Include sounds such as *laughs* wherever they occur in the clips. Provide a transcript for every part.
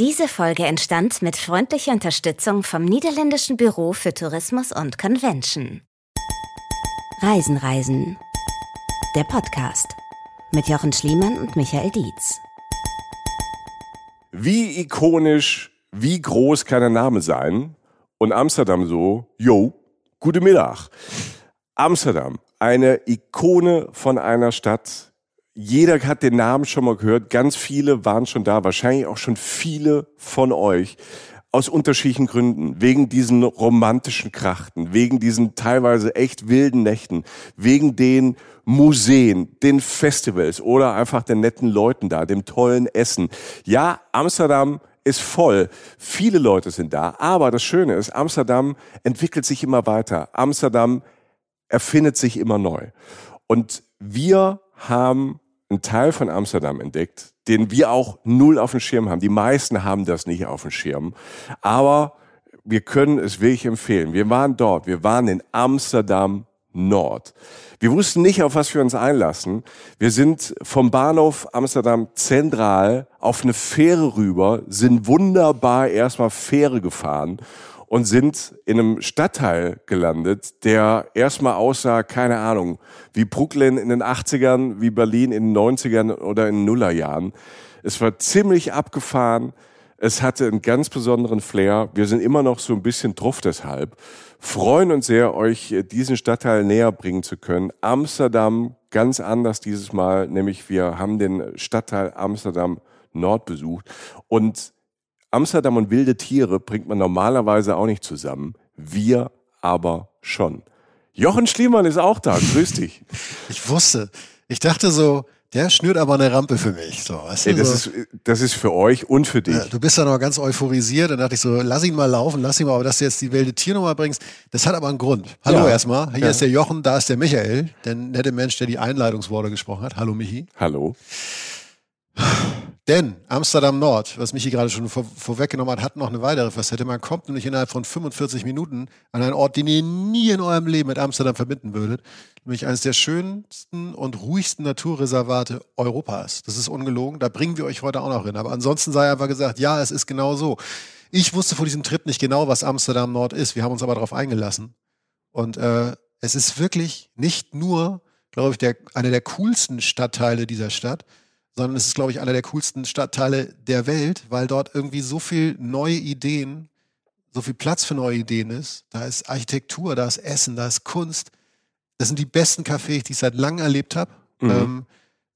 Diese Folge entstand mit freundlicher Unterstützung vom Niederländischen Büro für Tourismus und Convention. Reisen, Reisen. Der Podcast mit Jochen Schliemann und Michael Dietz. Wie ikonisch, wie groß kann ein Name sein? Und Amsterdam so, yo, gute Mittag. Amsterdam, eine Ikone von einer Stadt, jeder hat den Namen schon mal gehört. Ganz viele waren schon da. Wahrscheinlich auch schon viele von euch. Aus unterschiedlichen Gründen. Wegen diesen romantischen Krachten, wegen diesen teilweise echt wilden Nächten, wegen den Museen, den Festivals oder einfach den netten Leuten da, dem tollen Essen. Ja, Amsterdam ist voll. Viele Leute sind da. Aber das Schöne ist, Amsterdam entwickelt sich immer weiter. Amsterdam erfindet sich immer neu. Und wir haben einen Teil von Amsterdam entdeckt, den wir auch null auf dem Schirm haben. Die meisten haben das nicht auf dem Schirm. Aber wir können es wirklich empfehlen. Wir waren dort. Wir waren in Amsterdam Nord. Wir wussten nicht, auf was wir uns einlassen. Wir sind vom Bahnhof Amsterdam Zentral auf eine Fähre rüber, sind wunderbar erstmal Fähre gefahren und sind in einem Stadtteil gelandet, der erstmal aussah, keine Ahnung, wie Brooklyn in den 80ern, wie Berlin in den 90ern oder in den Nullerjahren. Es war ziemlich abgefahren. Es hatte einen ganz besonderen Flair. Wir sind immer noch so ein bisschen drauf deshalb. Freuen uns sehr, euch diesen Stadtteil näher bringen zu können. Amsterdam ganz anders dieses Mal, nämlich wir haben den Stadtteil Amsterdam Nord besucht und Amsterdam und wilde Tiere bringt man normalerweise auch nicht zusammen. Wir aber schon. Jochen Schliemann ist auch da. Grüß dich. *laughs* Ich wusste. Ich dachte so, der schnürt aber eine Rampe für mich. So, weißt du, Ey, das, so. ist, das ist für euch und für dich. Ja, du bist da noch ganz euphorisiert. Dann dachte ich so, lass ihn mal laufen, lass ihn mal, aber dass du jetzt die wilde Tiernummer bringst, das hat aber einen Grund. Hallo ja. erstmal. Hier ja. ist der Jochen, da ist der Michael, der nette Mensch, der die Einleitungsworte gesprochen hat. Hallo Michi. Hallo. Denn Amsterdam Nord, was Michi gerade schon vor, vorweggenommen hat, hat noch eine weitere Facette. Man kommt nämlich innerhalb von 45 Minuten an einen Ort, den ihr nie in eurem Leben mit Amsterdam verbinden würdet. Nämlich eines der schönsten und ruhigsten Naturreservate Europas. Das ist ungelogen. Da bringen wir euch heute auch noch hin. Aber ansonsten sei einfach gesagt, ja, es ist genau so. Ich wusste vor diesem Trip nicht genau, was Amsterdam Nord ist. Wir haben uns aber darauf eingelassen. Und äh, es ist wirklich nicht nur, glaube ich, der, einer der coolsten Stadtteile dieser Stadt, sondern es ist, glaube ich, einer der coolsten Stadtteile der Welt, weil dort irgendwie so viel neue Ideen, so viel Platz für neue Ideen ist. Da ist Architektur, da ist Essen, da ist Kunst. Das sind die besten Cafés, die ich seit langem erlebt habe. Mhm. Ähm,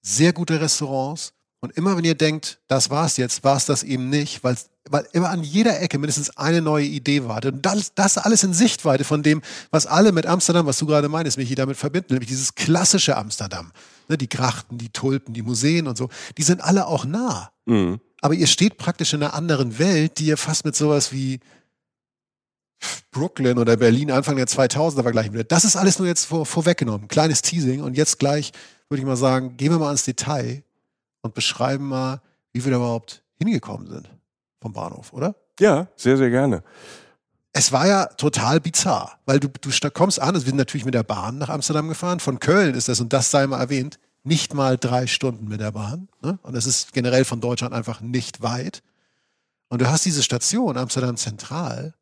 sehr gute Restaurants. Und immer wenn ihr denkt, das war's jetzt, war es das eben nicht, weil, weil immer an jeder Ecke mindestens eine neue Idee war. Und das, das alles in Sichtweite von dem, was alle mit Amsterdam, was du gerade meinst, mich damit verbinden, nämlich dieses klassische Amsterdam ne, die Grachten, die Tulpen, die Museen und so, die sind alle auch nah. Mhm. Aber ihr steht praktisch in einer anderen Welt, die ihr fast mit sowas wie Brooklyn oder Berlin Anfang der 2000er vergleichen würdet. Das ist alles nur jetzt vor, vorweggenommen. Kleines Teasing. Und jetzt gleich würde ich mal sagen, gehen wir mal ins Detail und beschreiben mal, wie wir da überhaupt hingekommen sind vom Bahnhof, oder? Ja, sehr, sehr gerne es war ja total bizarr, weil du, du kommst an, also wir sind natürlich mit der Bahn nach Amsterdam gefahren. Von Köln ist das, und das sei mal erwähnt, nicht mal drei Stunden mit der Bahn. Ne? Und es ist generell von Deutschland einfach nicht weit. Und du hast diese Station Amsterdam Zentral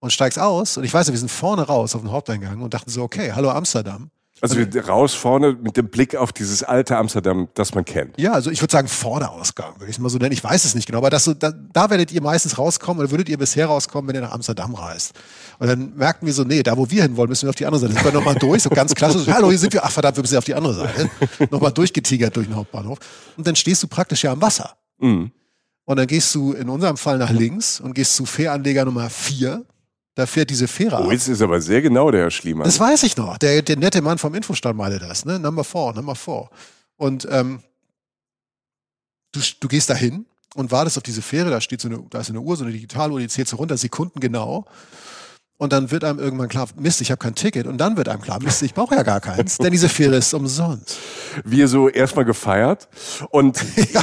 und steigst aus. Und ich weiß, wir sind vorne raus auf den Haupteingang und dachten so, okay, hallo Amsterdam. Also raus vorne mit dem Blick auf dieses alte Amsterdam, das man kennt. Ja, also ich würde sagen Vorne-Ausgang, würde ich es mal so nennen. Ich weiß es nicht genau, aber das so, da, da werdet ihr meistens rauskommen oder würdet ihr bisher rauskommen, wenn ihr nach Amsterdam reist. Und dann merkten wir so, nee, da wo wir hinwollen, müssen wir auf die andere Seite. Sind wir nochmal durch, so ganz klassisch. *laughs* Hallo, hier sind wir. Ach verdammt, wir müssen auf die andere Seite. nochmal durchgetigert durch den Hauptbahnhof. Und dann stehst du praktisch ja am Wasser. Mhm. Und dann gehst du in unserem Fall nach links und gehst zu Fähranleger Nummer vier da fährt diese Fähre Oh, jetzt ist aber sehr genau der Herr Schliemann. Das weiß ich noch. Der, der nette Mann vom Infostand meinte das, ne? Number four, number four. Und ähm, du, du gehst da hin und wartest auf diese Fähre, da steht so eine, da ist eine Uhr, so eine Digitaluhr, die zählt so runter, Sekunden genau. Und dann wird einem irgendwann klar, Mist, ich habe kein Ticket. Und dann wird einem klar, Mist, ich brauche ja gar keins, denn diese Fähre ist umsonst. Wir so erstmal gefeiert und *laughs* ja,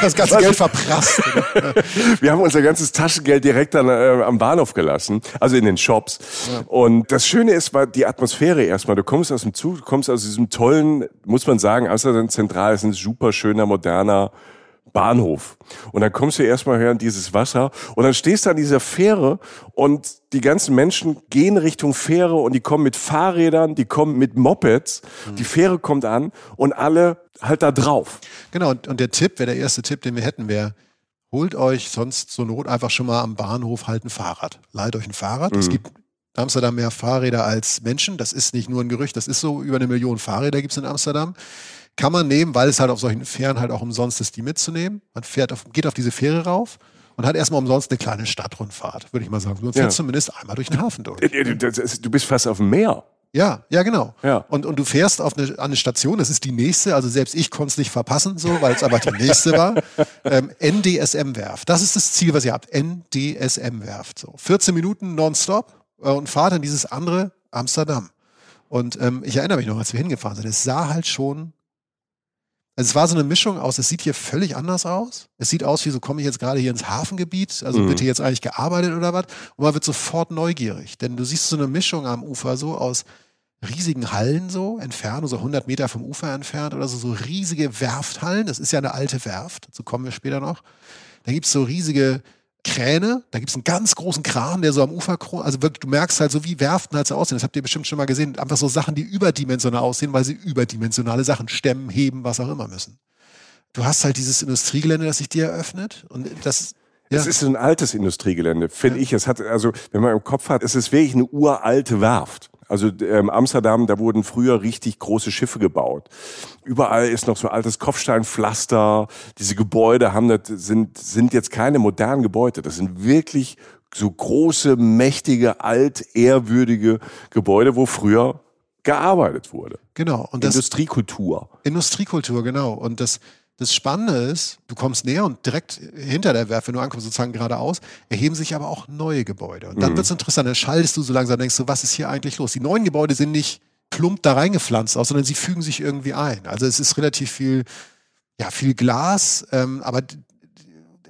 das ganze Geld verprasst. *laughs* wir haben unser ganzes Taschengeld direkt dann, äh, am Bahnhof gelassen, also in den Shops. Ja. Und das Schöne ist, war die Atmosphäre erstmal. Du kommst aus dem Zug, du kommst aus diesem tollen, muss man sagen, Amsterdam Zentral ist ein super schöner, moderner Bahnhof. Und dann kommst du erstmal her in dieses Wasser und dann stehst du an dieser Fähre und die ganzen Menschen gehen Richtung Fähre und die kommen mit Fahrrädern, die kommen mit Mopeds. Mhm. Die Fähre kommt an und alle halt da drauf. Genau, und, und der Tipp, wäre der erste Tipp, den wir hätten, wäre, holt euch sonst zur Not einfach schon mal am Bahnhof halt ein Fahrrad. Leiht euch ein Fahrrad. Mhm. Es gibt in Amsterdam mehr Fahrräder als Menschen. Das ist nicht nur ein Gerücht, das ist so. Über eine Million Fahrräder gibt es in Amsterdam. Kann man nehmen, weil es halt auf solchen Fähren halt auch umsonst ist, die mitzunehmen. Man fährt auf, geht auf diese Fähre rauf und hat erstmal umsonst eine kleine Stadtrundfahrt, würde ich mal sagen. Du fährst ja. zumindest einmal durch den Hafen durch. Du bist fast auf dem Meer. Ja, ja, genau. Ja. Und, und du fährst auf eine, an eine Station, das ist die nächste, also selbst ich konnte es nicht verpassen, so, weil es aber die nächste war. *laughs* Ähm, NDSM-Werft. Das ist das Ziel, was ihr habt. NDSM-Werft. So. 14 Minuten nonstop äh, und fahrt in dieses andere Amsterdam. Und ähm, ich erinnere mich noch, als wir hingefahren sind, es sah halt schon also es war so eine Mischung aus, es sieht hier völlig anders aus. Es sieht aus, wie so komme ich jetzt gerade hier ins Hafengebiet, also mhm. wird hier jetzt eigentlich gearbeitet oder was? Und man wird sofort neugierig, denn du siehst so eine Mischung am Ufer so aus riesigen Hallen so, entfernt, so 100 Meter vom Ufer entfernt oder so, so riesige Werfthallen. Das ist ja eine alte Werft, dazu kommen wir später noch. Da gibt es so riesige Kräne, da gibt es einen ganz großen Kran, der so am Ufer, also wirklich, du merkst halt so, wie Werften halt so aussehen. Das habt ihr bestimmt schon mal gesehen. Einfach so Sachen, die überdimensional aussehen, weil sie überdimensionale Sachen stemmen, heben, was auch immer müssen. Du hast halt dieses Industriegelände, das sich dir eröffnet und das ja. Es ist ein altes Industriegelände, finde ja. ich. Es hat, also, wenn man im Kopf hat, es ist wirklich eine uralte Werft. Also ähm, Amsterdam, da wurden früher richtig große Schiffe gebaut. Überall ist noch so altes Kopfsteinpflaster. Diese Gebäude haben das, sind, sind jetzt keine modernen Gebäude. Das sind wirklich so große, mächtige, altehrwürdige Gebäude, wo früher gearbeitet wurde. Genau. Und das, Industriekultur. Industriekultur, genau. Und das, das Spannende ist, du kommst näher und direkt hinter der Werft, wenn du ankommst, sozusagen geradeaus, erheben sich aber auch neue Gebäude. Und dann mhm. wird es interessant, dann schaltest du so langsam, denkst du, was ist hier eigentlich los? Die neuen Gebäude sind nicht plump da reingepflanzt aus, sondern sie fügen sich irgendwie ein. Also es ist relativ viel, ja, viel Glas, ähm, aber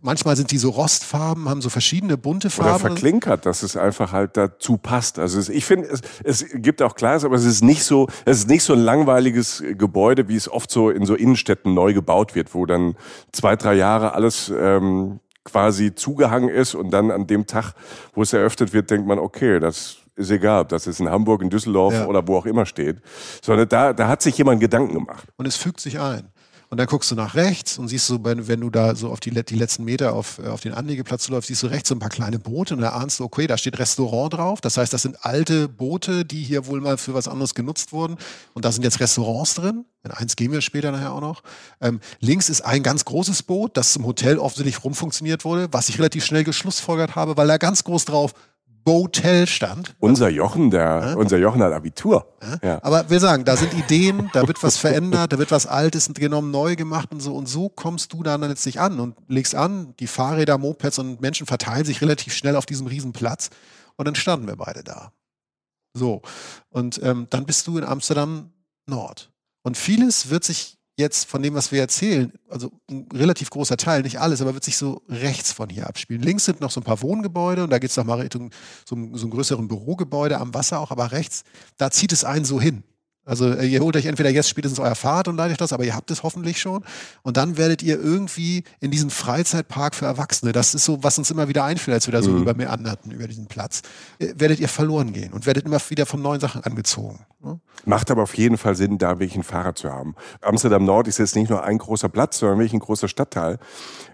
manchmal sind die so rostfarben, haben so verschiedene bunte Farben. Oder verklinkert, dass es einfach halt dazu passt. Also es, ich finde, es, es gibt auch Glas, aber es ist nicht so, es ist nicht so ein langweiliges Gebäude, wie es oft so in so Innenstädten neu gebaut wird, wo dann zwei, drei Jahre alles ähm, quasi zugehangen ist und dann an dem Tag, wo es eröffnet wird, denkt man, okay, das ist egal, ob das jetzt in Hamburg, in Düsseldorf ja. oder wo auch immer steht, sondern da, da hat sich jemand Gedanken gemacht. Und es fügt sich ein. Und dann guckst du nach rechts und siehst so, wenn, wenn du da so auf die, die letzten Meter auf, äh, auf den Anlegeplatz läufst, siehst du rechts so ein paar kleine Boote und da ahnst du, okay, da steht Restaurant drauf. Das heißt, das sind alte Boote, die hier wohl mal für was anderes genutzt wurden. Und da sind jetzt Restaurants drin. In eins gehen wir später nachher auch noch. Ähm, links ist ein ganz großes Boot, das zum Hotel offensichtlich rumfunktioniert wurde, was ich relativ schnell geschlussfolgert habe, weil da ganz groß drauf Botel stand. Unser Jochen, der, ja? unser Jochen hat Abitur. Ja? Ja. Aber wir sagen, da sind Ideen, da wird was verändert, da wird was Altes genommen, neu gemacht und so. Und so kommst du dann letztlich an und legst an. Die Fahrräder, Mopeds und Menschen verteilen sich relativ schnell auf diesem Riesenplatz. Und dann standen wir beide da. So. Und ähm, dann bist du in Amsterdam Nord. Und vieles wird sich jetzt von dem, was wir erzählen, also ein relativ großer Teil, nicht alles, aber wird sich so rechts von hier abspielen. Links sind noch so ein paar Wohngebäude und da geht es nochmal Richtung so, so einem größeren Bürogebäude am Wasser auch, aber rechts, da zieht es einen so hin. Also äh, ihr holt euch entweder jetzt spätestens euer Fahrrad und leitet das, aber ihr habt es hoffentlich schon. Und dann werdet ihr irgendwie in diesen Freizeitpark für Erwachsene, das ist so, was uns immer wieder einfällt, als wir da so mhm. über meanderten, über diesen Platz, äh, werdet ihr verloren gehen und werdet immer wieder von neuen Sachen angezogen. Ne? Macht aber auf jeden Fall Sinn, da wirklich ein Fahrrad zu haben. Amsterdam Nord ist jetzt nicht nur ein großer Platz, sondern wirklich ein großer Stadtteil.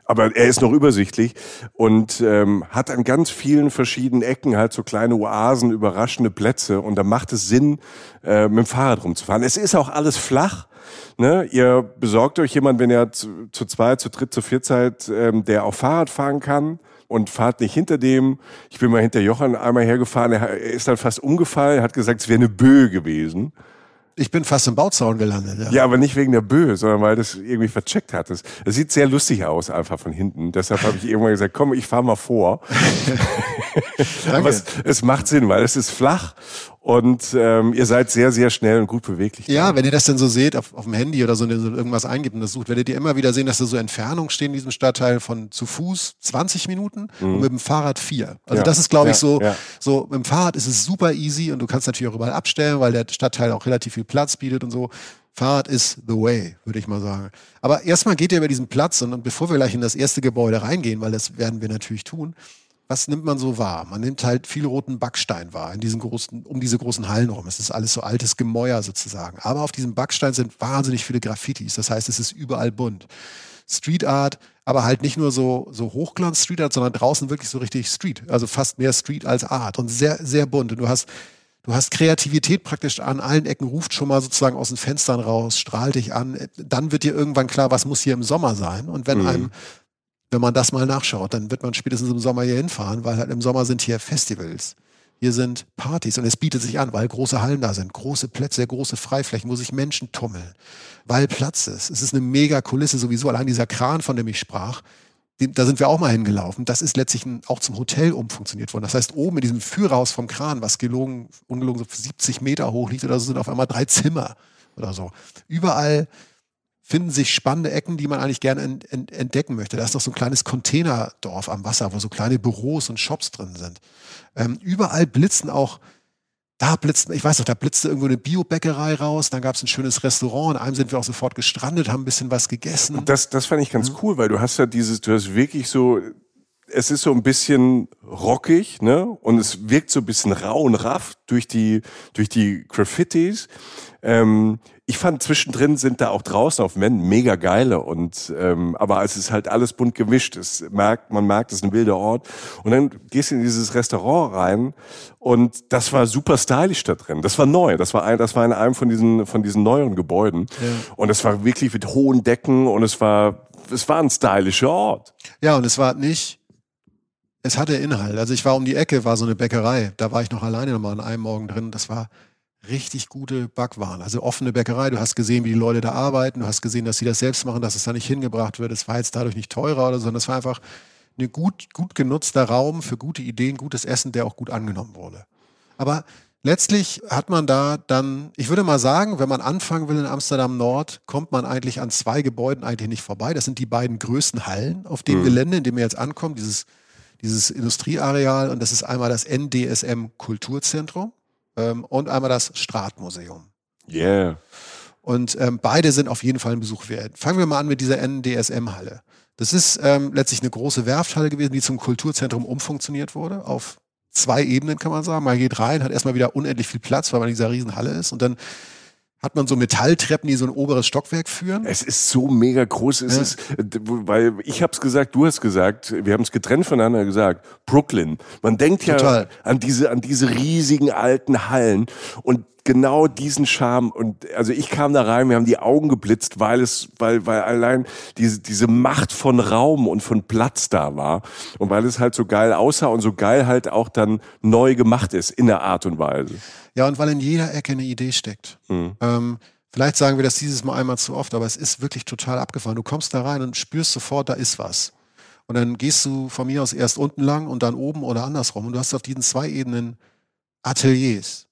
Aber er ist noch übersichtlich und ähm, hat an ganz vielen verschiedenen Ecken halt so kleine Oasen, überraschende Plätze. Und da macht es Sinn, äh, mit dem Fahrrad rumzufahren. Es ist auch alles flach. Ne? Ihr besorgt euch jemand, wenn ihr zu, zu zweit, zu dritt, zu vier seid, ähm, der auch Fahrrad fahren kann und fahrt nicht hinter dem. Ich bin mal hinter Jochen einmal hergefahren, er ist dann fast umgefallen, hat gesagt, es wäre eine Böe gewesen. Ich bin fast im Bauzaun gelandet. Ja. ja, aber nicht wegen der Böe, sondern weil das irgendwie vercheckt hat. Es sieht sehr lustig aus, einfach von hinten. Deshalb habe ich irgendwann gesagt, komm, ich fahre mal vor. *laughs* aber es, es macht Sinn, weil es ist flach und ähm, ihr seid sehr, sehr schnell und gut beweglich. Ja, wenn ihr das denn so seht auf, auf dem Handy oder so, so irgendwas eingibt und das sucht, werdet ihr immer wieder sehen, dass da so Entfernungen stehen in diesem Stadtteil von zu Fuß 20 Minuten mhm. und mit dem Fahrrad vier. Also ja. das ist, glaube ich, so, ja. so mit dem Fahrrad ist es super easy und du kannst natürlich auch überall abstellen, weil der Stadtteil auch relativ viel Platz bietet und so. Fahrrad ist the way, würde ich mal sagen. Aber erstmal geht ihr über diesen Platz und, und bevor wir gleich in das erste Gebäude reingehen, weil das werden wir natürlich tun, was nimmt man so wahr? Man nimmt halt viel roten Backstein wahr, in diesen großen, um diese großen Hallen rum. Es ist alles so altes Gemäuer sozusagen. Aber auf diesem Backstein sind wahnsinnig viele Graffitis. Das heißt, es ist überall bunt. Street Art, aber halt nicht nur so, so Hochglanz Street Art, sondern draußen wirklich so richtig Street. Also fast mehr Street als Art und sehr, sehr bunt. Und du hast, du hast Kreativität praktisch an allen Ecken, ruft schon mal sozusagen aus den Fenstern raus, strahlt dich an. Dann wird dir irgendwann klar, was muss hier im Sommer sein. Und wenn mhm. einem wenn man das mal nachschaut, dann wird man spätestens im Sommer hier hinfahren, weil halt im Sommer sind hier Festivals. Hier sind Partys und es bietet sich an, weil große Hallen da sind, große Plätze, große Freiflächen, wo sich Menschen tummeln, weil Platz ist. Es ist eine mega Kulisse sowieso. Allein dieser Kran, von dem ich sprach, da sind wir auch mal hingelaufen. Das ist letztlich auch zum Hotel umfunktioniert worden. Das heißt, oben in diesem Führerhaus vom Kran, was gelogen, ungelogen so 70 Meter hoch liegt oder so, sind auf einmal drei Zimmer oder so. Überall finden sich spannende Ecken, die man eigentlich gerne ent, ent, entdecken möchte. Da ist noch so ein kleines Containerdorf am Wasser, wo so kleine Büros und Shops drin sind. Ähm, überall blitzen auch, da blitzt, ich weiß noch, da blitzte irgendwo eine Biobäckerei raus, dann gab es ein schönes Restaurant, in einem sind wir auch sofort gestrandet, haben ein bisschen was gegessen. Das, das fand ich ganz mhm. cool, weil du hast ja dieses, du hast wirklich so, es ist so ein bisschen rockig, ne? Und es wirkt so ein bisschen rau und raff durch die, durch die Graffitis. Ähm, ich fand zwischendrin sind da auch draußen auf Wänden mega geile und ähm, aber es ist halt alles bunt gemischt. Es merkt, man merkt, es ist ein wilder Ort. Und dann gehst du in dieses Restaurant rein und das war super stylisch da drin. Das war neu. Das war ein, das war in einem von diesen von diesen neueren Gebäuden ja. und es war wirklich mit hohen Decken und es war es war ein stylischer Ort. Ja und es war nicht es hatte Inhalt. Also ich war um die Ecke, war so eine Bäckerei. Da war ich noch alleine nochmal an einem Morgen drin. Das war richtig gute Backwaren. Also offene Bäckerei. Du hast gesehen, wie die Leute da arbeiten. Du hast gesehen, dass sie das selbst machen, dass es da nicht hingebracht wird. Es war jetzt dadurch nicht teurer oder so, sondern es war einfach ein gut, gut genutzter Raum für gute Ideen, gutes Essen, der auch gut angenommen wurde. Aber letztlich hat man da dann, ich würde mal sagen, wenn man anfangen will in Amsterdam Nord, kommt man eigentlich an zwei Gebäuden eigentlich nicht vorbei. Das sind die beiden größten Hallen auf dem mhm. Gelände, in dem wir jetzt ankommen, dieses, dieses Industrieareal. Und das ist einmal das NDSM Kulturzentrum ähm, und einmal das Stratmuseum. Yeah. Und ähm, beide sind auf jeden Fall ein Besuch wert. Fangen wir mal an mit dieser NDSM-Halle. Das ist ähm, letztlich eine große Werfthalle gewesen, die zum Kulturzentrum umfunktioniert wurde, auf zwei Ebenen kann man sagen. Man geht rein, hat erstmal wieder unendlich viel Platz, weil man in dieser riesen Halle ist. Und dann hat man so Metalltreppen, die so ein oberes Stockwerk führen. Es ist so mega groß. Es ja. ist, weil ich habe es gesagt, du hast gesagt, wir haben es getrennt voneinander gesagt. Brooklyn. Man denkt ja Total. an diese an diese riesigen alten Hallen und genau diesen Charme und also ich kam da rein, wir haben die Augen geblitzt, weil es, weil, weil allein diese, diese Macht von Raum und von Platz da war und weil es halt so geil aussah und so geil halt auch dann neu gemacht ist in der Art und Weise. Ja, und weil in jeder Ecke eine Idee steckt. Mhm. Ähm, vielleicht sagen wir das dieses Mal einmal zu oft, aber es ist wirklich total abgefahren. Du kommst da rein und spürst sofort, da ist was. Und dann gehst du von mir aus erst unten lang und dann oben oder andersrum. Und du hast auf diesen zwei Ebenen Ateliers.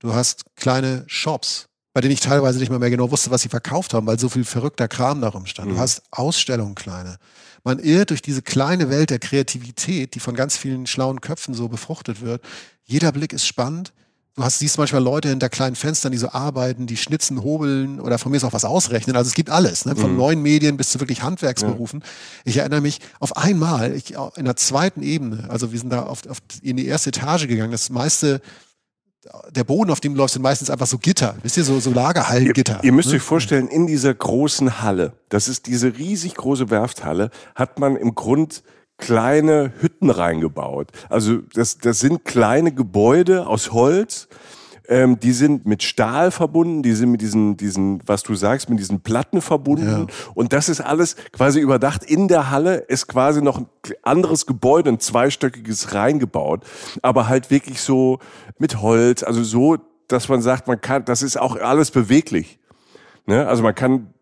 Du hast kleine Shops, bei denen ich teilweise nicht mal mehr genau wusste, was sie verkauft haben, weil so viel verrückter Kram darum stand. Mhm. Du hast Ausstellungen kleine. Man irrt durch diese kleine Welt der Kreativität, die von ganz vielen schlauen Köpfen so befruchtet wird. Jeder Blick ist spannend. Du hast, siehst manchmal Leute hinter kleinen Fenstern, die so arbeiten, die schnitzen, hobeln oder von mir ist auch was ausrechnen. Also es gibt alles, ne? von mhm. neuen Medien bis zu wirklich Handwerksberufen. Ja. Ich erinnere mich auf einmal, ich, in der zweiten Ebene, also wir sind da auf, auf, in die erste Etage gegangen. Das meiste der Boden, auf dem du läufst, sind meistens einfach so Gitter. Wisst ihr, so, so Lagerhallengitter. Ihr, ihr müsst ne? euch vorstellen, in dieser großen Halle, das ist diese riesig große Werfthalle, hat man im Grund kleine Hütten reingebaut. Also das, das sind kleine Gebäude aus Holz, ähm, die sind mit Stahl verbunden, die sind mit diesen, diesen, was du sagst, mit diesen Platten verbunden. Ja. Und das ist alles quasi überdacht. In der Halle ist quasi noch ein anderes Gebäude, ein zweistöckiges reingebaut. Aber halt wirklich so mit Holz, also so, dass man sagt, man kann, das ist auch alles beweglich. Ne? Also man kann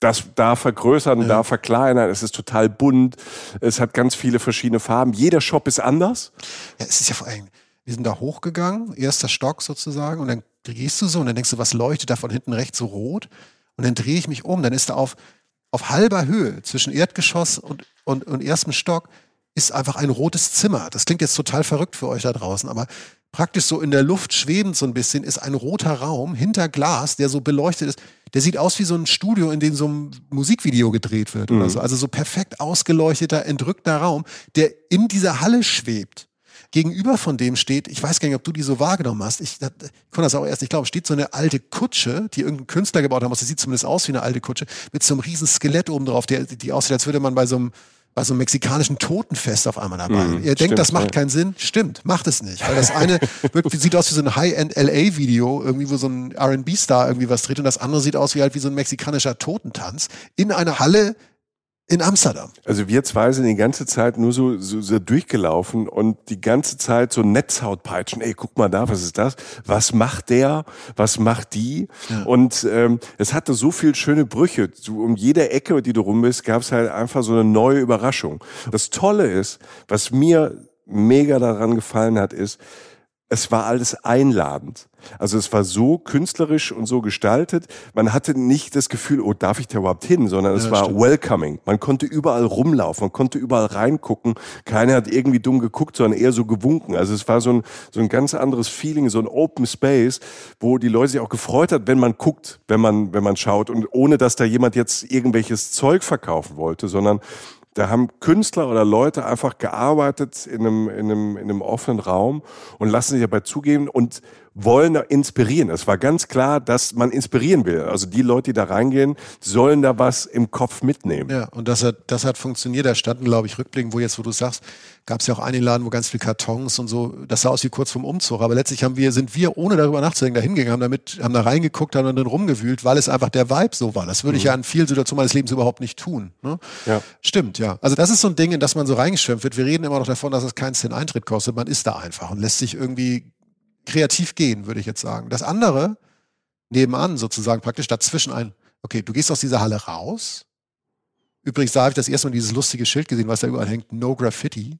das da vergrößern, ja. da verkleinern. Es ist total bunt. Es hat ganz viele verschiedene Farben. Jeder Shop ist anders. Ja, es ist ja vor allem, wir sind da hochgegangen, erster Stock sozusagen, und dann gehst du so und dann denkst du, was leuchtet da von hinten rechts so rot? Und dann drehe ich mich um, dann ist da auf, auf halber Höhe zwischen Erdgeschoss und, und, und erstem Stock ist einfach ein rotes Zimmer. Das klingt jetzt total verrückt für euch da draußen, aber praktisch so in der Luft schwebend so ein bisschen ist ein roter Raum hinter Glas, der so beleuchtet ist. der sieht aus wie so ein Studio, in dem so ein Musikvideo gedreht wird mhm. oder so. Also so perfekt ausgeleuchteter, entrückter Raum, der in dieser Halle schwebt gegenüber von dem steht, ich weiß gar nicht, ob du die so wahrgenommen hast, ich, ich konnte das auch erst nicht glauben, steht so eine alte Kutsche, die irgendein Künstler gebaut hat, das sieht zumindest aus wie eine alte Kutsche, mit so einem riesen Skelett oben drauf, der, die aussieht, als würde man bei so einem bei so einem mexikanischen Totenfest auf einmal dabei. Mm, Ihr stimmt, denkt, das macht ja. keinen Sinn? Stimmt, macht es nicht. Weil das eine *laughs* wird, sieht aus wie so ein High-End LA-Video, irgendwie, wo so ein RB-Star irgendwie was dreht, und das andere sieht aus wie halt wie so ein mexikanischer Totentanz in einer Halle in Amsterdam. Also wir zwei sind die ganze Zeit nur so, so, so durchgelaufen und die ganze Zeit so Netzhautpeitschen. Ey, guck mal da, was ist das? Was macht der? Was macht die? Ja. Und ähm, es hatte so viel schöne Brüche. So, um jede Ecke, die du rum bist, gab es halt einfach so eine neue Überraschung. Das Tolle ist, was mir mega daran gefallen hat, ist, es war alles einladend. Also es war so künstlerisch und so gestaltet. Man hatte nicht das Gefühl, oh, darf ich da überhaupt hin, sondern es ja, war stimmt. welcoming. Man konnte überall rumlaufen, man konnte überall reingucken. Keiner hat irgendwie dumm geguckt, sondern eher so gewunken. Also es war so ein, so ein ganz anderes Feeling, so ein Open Space, wo die Leute sich auch gefreut hat, wenn man guckt, wenn man, wenn man schaut und ohne, dass da jemand jetzt irgendwelches Zeug verkaufen wollte, sondern da haben Künstler oder Leute einfach gearbeitet in einem, in einem, in einem offenen Raum und lassen sich dabei zugeben. Und wollen da inspirieren. Es war ganz klar, dass man inspirieren will. Also die Leute, die da reingehen, sollen da was im Kopf mitnehmen. Ja, und das hat, das hat funktioniert. Da standen, glaube ich, Rückblicken, wo jetzt, wo du sagst, gab es ja auch einen Laden, wo ganz viel Kartons und so, das sah aus wie kurz vorm Umzug. Aber letztlich haben wir, sind wir, ohne darüber nachzudenken, da hingegangen, haben damit, haben da reingeguckt, haben dann rumgewühlt, weil es einfach der Vibe so war. Das würde mhm. ich ja in vielen Situationen meines Lebens überhaupt nicht tun. Ne? Ja. Stimmt, ja. Also das ist so ein Ding, in das man so reingeschwemmt wird. Wir reden immer noch davon, dass es keinen Cent Eintritt kostet. Man ist da einfach und lässt sich irgendwie kreativ gehen, würde ich jetzt sagen. Das andere, nebenan sozusagen praktisch dazwischen ein, okay, du gehst aus dieser Halle raus. Übrigens, da habe ich das erste Mal dieses lustige Schild gesehen, was da überall hängt, No Graffiti.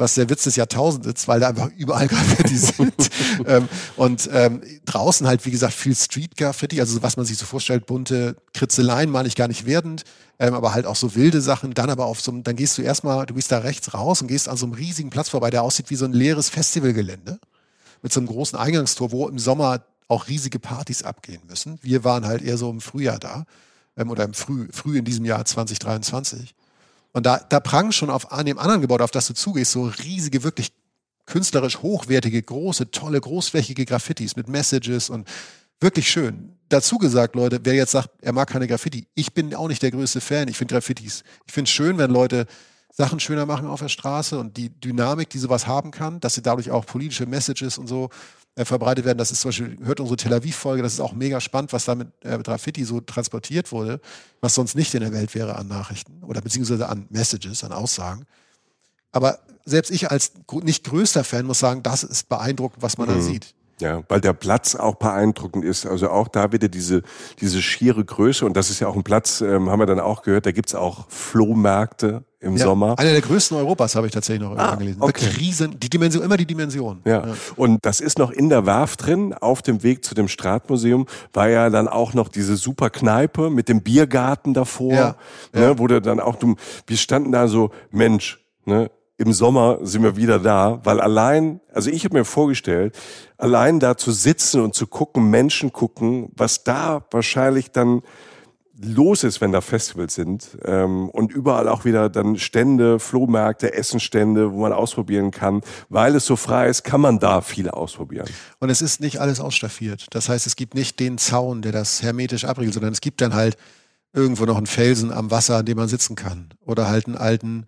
Was der Witz des Jahrtausends ist, weil da einfach überall *laughs* Graffiti sind. *laughs* ähm, und ähm, draußen halt, wie gesagt, viel Street Graffiti, also was man sich so vorstellt, bunte Kritzeleien, meine ich gar nicht werdend, ähm, aber halt auch so wilde Sachen. Dann aber auf so einem, dann gehst du erstmal, du gehst da rechts raus und gehst an so einem riesigen Platz vorbei, der aussieht wie so ein leeres Festivalgelände mit so einem großen Eingangstor, wo im Sommer auch riesige Partys abgehen müssen. Wir waren halt eher so im Frühjahr da ähm, oder im Früh, früh in diesem Jahr 2023. Und da, da prangen schon auf an dem anderen Gebäude, auf das du zugehst, so riesige, wirklich künstlerisch hochwertige, große, tolle, großflächige Graffitis mit Messages und wirklich schön. Dazu gesagt, Leute, wer jetzt sagt, er mag keine Graffiti, ich bin auch nicht der größte Fan. Ich finde Graffitis. Ich finde es schön, wenn Leute Sachen schöner machen auf der Straße und die Dynamik, die sowas haben kann, dass sie dadurch auch politische Messages und so äh, verbreitet werden. Das ist zum Beispiel, hört unsere Tel Aviv-Folge, das ist auch mega spannend, was da mit äh, Graffiti so transportiert wurde, was sonst nicht in der Welt wäre an Nachrichten oder beziehungsweise an Messages, an Aussagen. Aber selbst ich als nicht größter Fan muss sagen, das ist beeindruckend, was man mhm. da sieht. Ja, weil der Platz auch beeindruckend ist. Also auch da wieder diese, diese schiere Größe. Und das ist ja auch ein Platz, ähm, haben wir dann auch gehört, da gibt's auch Flohmärkte im ja, Sommer. Einer der größten Europas habe ich tatsächlich noch ah, gelesen. Okay. Riesen, die Dimension, immer die Dimension. Ja. ja. Und das ist noch in der Werft drin, auf dem Weg zu dem Stratmuseum, war ja dann auch noch diese super Kneipe mit dem Biergarten davor, ja. Ne, ja. wo du dann auch, du, wir standen da so, Mensch, ne, im Sommer sind wir wieder da, weil allein, also ich habe mir vorgestellt, allein da zu sitzen und zu gucken, Menschen gucken, was da wahrscheinlich dann los ist, wenn da Festivals sind ähm, und überall auch wieder dann Stände, Flohmärkte, Essenstände, wo man ausprobieren kann, weil es so frei ist, kann man da viel ausprobieren. Und es ist nicht alles ausstaffiert. Das heißt, es gibt nicht den Zaun, der das hermetisch abriegelt, sondern es gibt dann halt irgendwo noch einen Felsen am Wasser, an dem man sitzen kann oder halt einen alten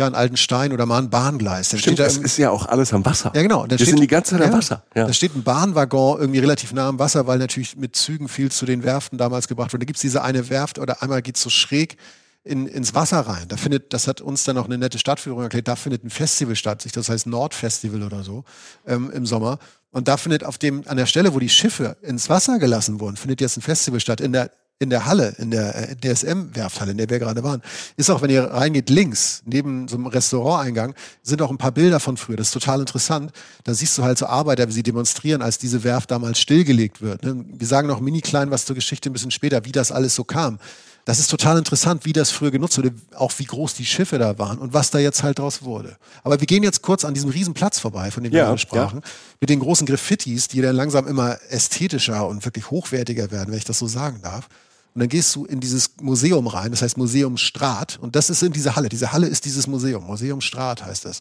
ja, einen alten Stein oder mal ein Bahngleis. Dann Stimmt, steht das ist ja auch alles am Wasser. Ja, genau. Wir steht, sind die ganze Zeit am Wasser. Ja. Da steht ein Bahnwaggon irgendwie relativ nah am Wasser, weil natürlich mit Zügen viel zu den Werften damals gebracht wurde. Da gibt's diese eine Werft oder einmal geht's so schräg in, ins Wasser rein. Da findet, das hat uns dann auch eine nette Stadtführung erklärt, da findet ein Festival statt, das heißt Nordfestival oder so ähm, im Sommer. Und da findet auf dem, an der Stelle, wo die Schiffe ins Wasser gelassen wurden, findet jetzt ein Festival statt. In der in der Halle, in der äh, DSM-Werfthalle, in der wir gerade waren, ist auch, wenn ihr reingeht, links, neben so einem Restauranteingang, sind auch ein paar Bilder von früher. Das ist total interessant. Da siehst du halt so Arbeiter, wie sie demonstrieren, als diese Werft damals stillgelegt wird. Ne? Wir sagen noch mini klein was zur Geschichte ein bisschen später, wie das alles so kam. das ist total interessant, wie das früher genutzt wurde, auch wie groß die Schiffe da waren und was da jetzt halt draus wurde. Aber wir gehen jetzt kurz an diesem riesen Platz vorbei, von dem wir Ja, gerade sprachen, mit den großen Graffitis, die dann langsam immer ästhetischer und wirklich hochwertiger werden, wenn ich das so sagen darf. Und dann gehst du in dieses Museum rein, das heißt Museum Straat. Und das ist in diese Halle. Diese Halle ist dieses Museum. Museum Straat heißt es.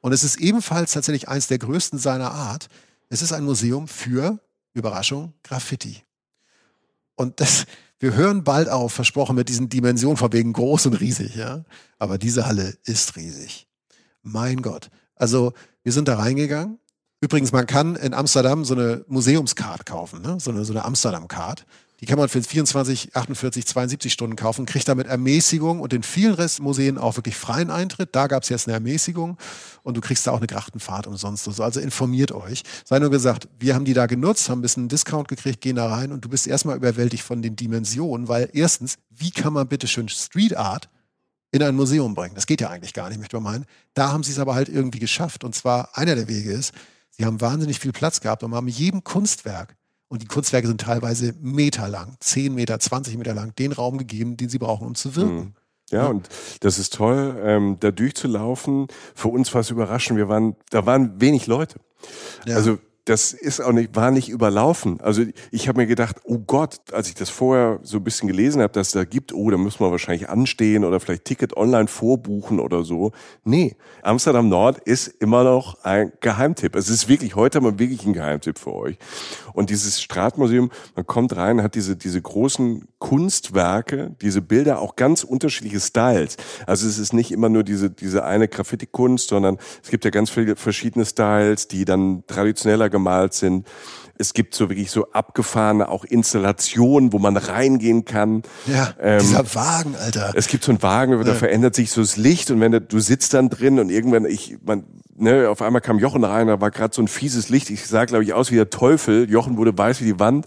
Und es ist ebenfalls tatsächlich eins der größten seiner Art. Es ist ein Museum für, Überraschung, Graffiti. Und das, wir hören bald auf, versprochen, mit diesen Dimensionen von wegen groß und riesig, ja. Aber diese Halle ist riesig. Mein Gott. Also, wir sind da reingegangen. Übrigens, man kann in Amsterdam so eine Museumscard kaufen, ne? so eine, so eine Amsterdam-Card. Die kann man für 24, 48, 72 Stunden kaufen, kriegt damit Ermäßigung und in vielen Restmuseen auch wirklich freien Eintritt. Da gab es jetzt eine Ermäßigung und du kriegst da auch eine Grachtenfahrt umsonst. und so. Also informiert euch. Sei nur gesagt, wir haben die da genutzt, haben ein bisschen Discount gekriegt, gehen da rein und du bist erstmal überwältigt von den Dimensionen, weil erstens, wie kann man bitte schön Street Art in ein Museum bringen? Das geht ja eigentlich gar nicht, möchte man meinen. Da haben sie es aber halt irgendwie geschafft. Und zwar einer der Wege ist, sie haben wahnsinnig viel Platz gehabt und haben jedem Kunstwerk und die Kunstwerke sind teilweise Meter lang, 10 Meter, 20 Meter lang, den Raum gegeben, den sie brauchen, um zu wirken. Ja, und das ist toll, ähm, da durchzulaufen. Für uns war es überraschend. Wir waren, da waren wenig Leute. Ja. Also das ist auch nicht, war nicht überlaufen. Also ich habe mir gedacht, oh Gott, als ich das vorher so ein bisschen gelesen habe, dass es da gibt, oh, da müssen wir wahrscheinlich anstehen oder vielleicht Ticket online vorbuchen oder so. Nee, Amsterdam Nord ist immer noch ein Geheimtipp. Es ist wirklich heute mal wirklich ein Geheimtipp für euch. Und dieses Stratmuseum, man kommt rein, hat diese, diese großen Kunstwerke, diese Bilder, auch ganz unterschiedliche Styles. Also es ist nicht immer nur diese, diese eine Graffiti-Kunst, sondern es gibt ja ganz viele verschiedene Styles, die dann traditioneller gemalt sind. Es gibt so wirklich so abgefahrene auch Installationen, wo man reingehen kann. Ja, Ähm, dieser Wagen, Alter. Es gibt so einen Wagen, da verändert sich so das Licht und wenn du, du sitzt dann drin und irgendwann ich man ne, auf einmal kam Jochen rein, da war gerade so ein fieses Licht. Ich sah glaube ich aus wie der Teufel. Jochen wurde weiß wie die Wand.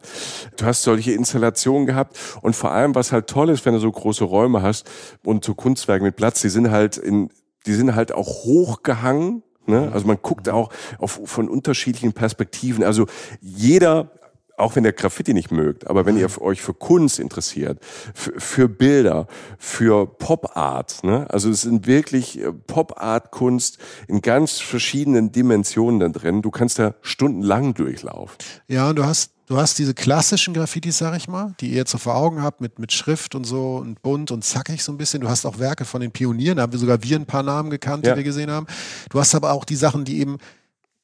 Du hast solche Installationen gehabt und vor allem was halt toll ist, wenn du so große Räume hast und so Kunstwerke mit Platz, die sind halt in die sind halt auch hochgehangen. Ne? Also man guckt auch auf, von unterschiedlichen Perspektiven. Also jeder auch wenn ihr Graffiti nicht mögt, aber wenn ihr euch für Kunst interessiert, für, für Bilder, für Pop Art, ne? also es sind wirklich äh, Pop Art Kunst in ganz verschiedenen Dimensionen da drin. Du kannst da stundenlang durchlaufen. Ja, du hast, du hast diese klassischen Graffitis, sag ich mal, die ihr jetzt so vor Augen habt, mit, mit Schrift und so und bunt und zackig so ein bisschen. Du hast auch Werke von den Pionieren, da haben wir sogar wir ein paar Namen gekannt, Ja. die wir gesehen haben. Du hast aber auch die Sachen, die eben,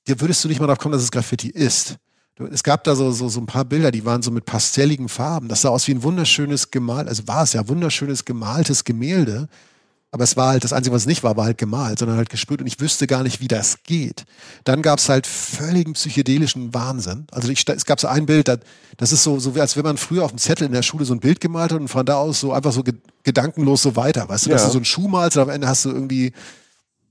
dir würdest du nicht mal darauf kommen, dass es Graffiti ist. Es gab da so, so, so ein paar Bilder, die waren so mit pastelligen Farben. Das sah aus wie ein wunderschönes Gemal, also war es ja, wunderschönes gemaltes Gemälde. Aber es war halt, das Einzige, was es nicht war, war halt gemalt, sondern halt gesprüht und ich wüsste gar nicht, wie das geht. Dann gab es halt völligen psychedelischen Wahnsinn. Also ich, es gab so ein Bild, das, das ist so, so wie als wenn man früher auf dem Zettel in der Schule so ein Bild gemalt hat und von da aus so einfach so ge gedankenlos so weiter. Weißt du, dass Ja. du so einen Schuh malst und am Ende hast du irgendwie,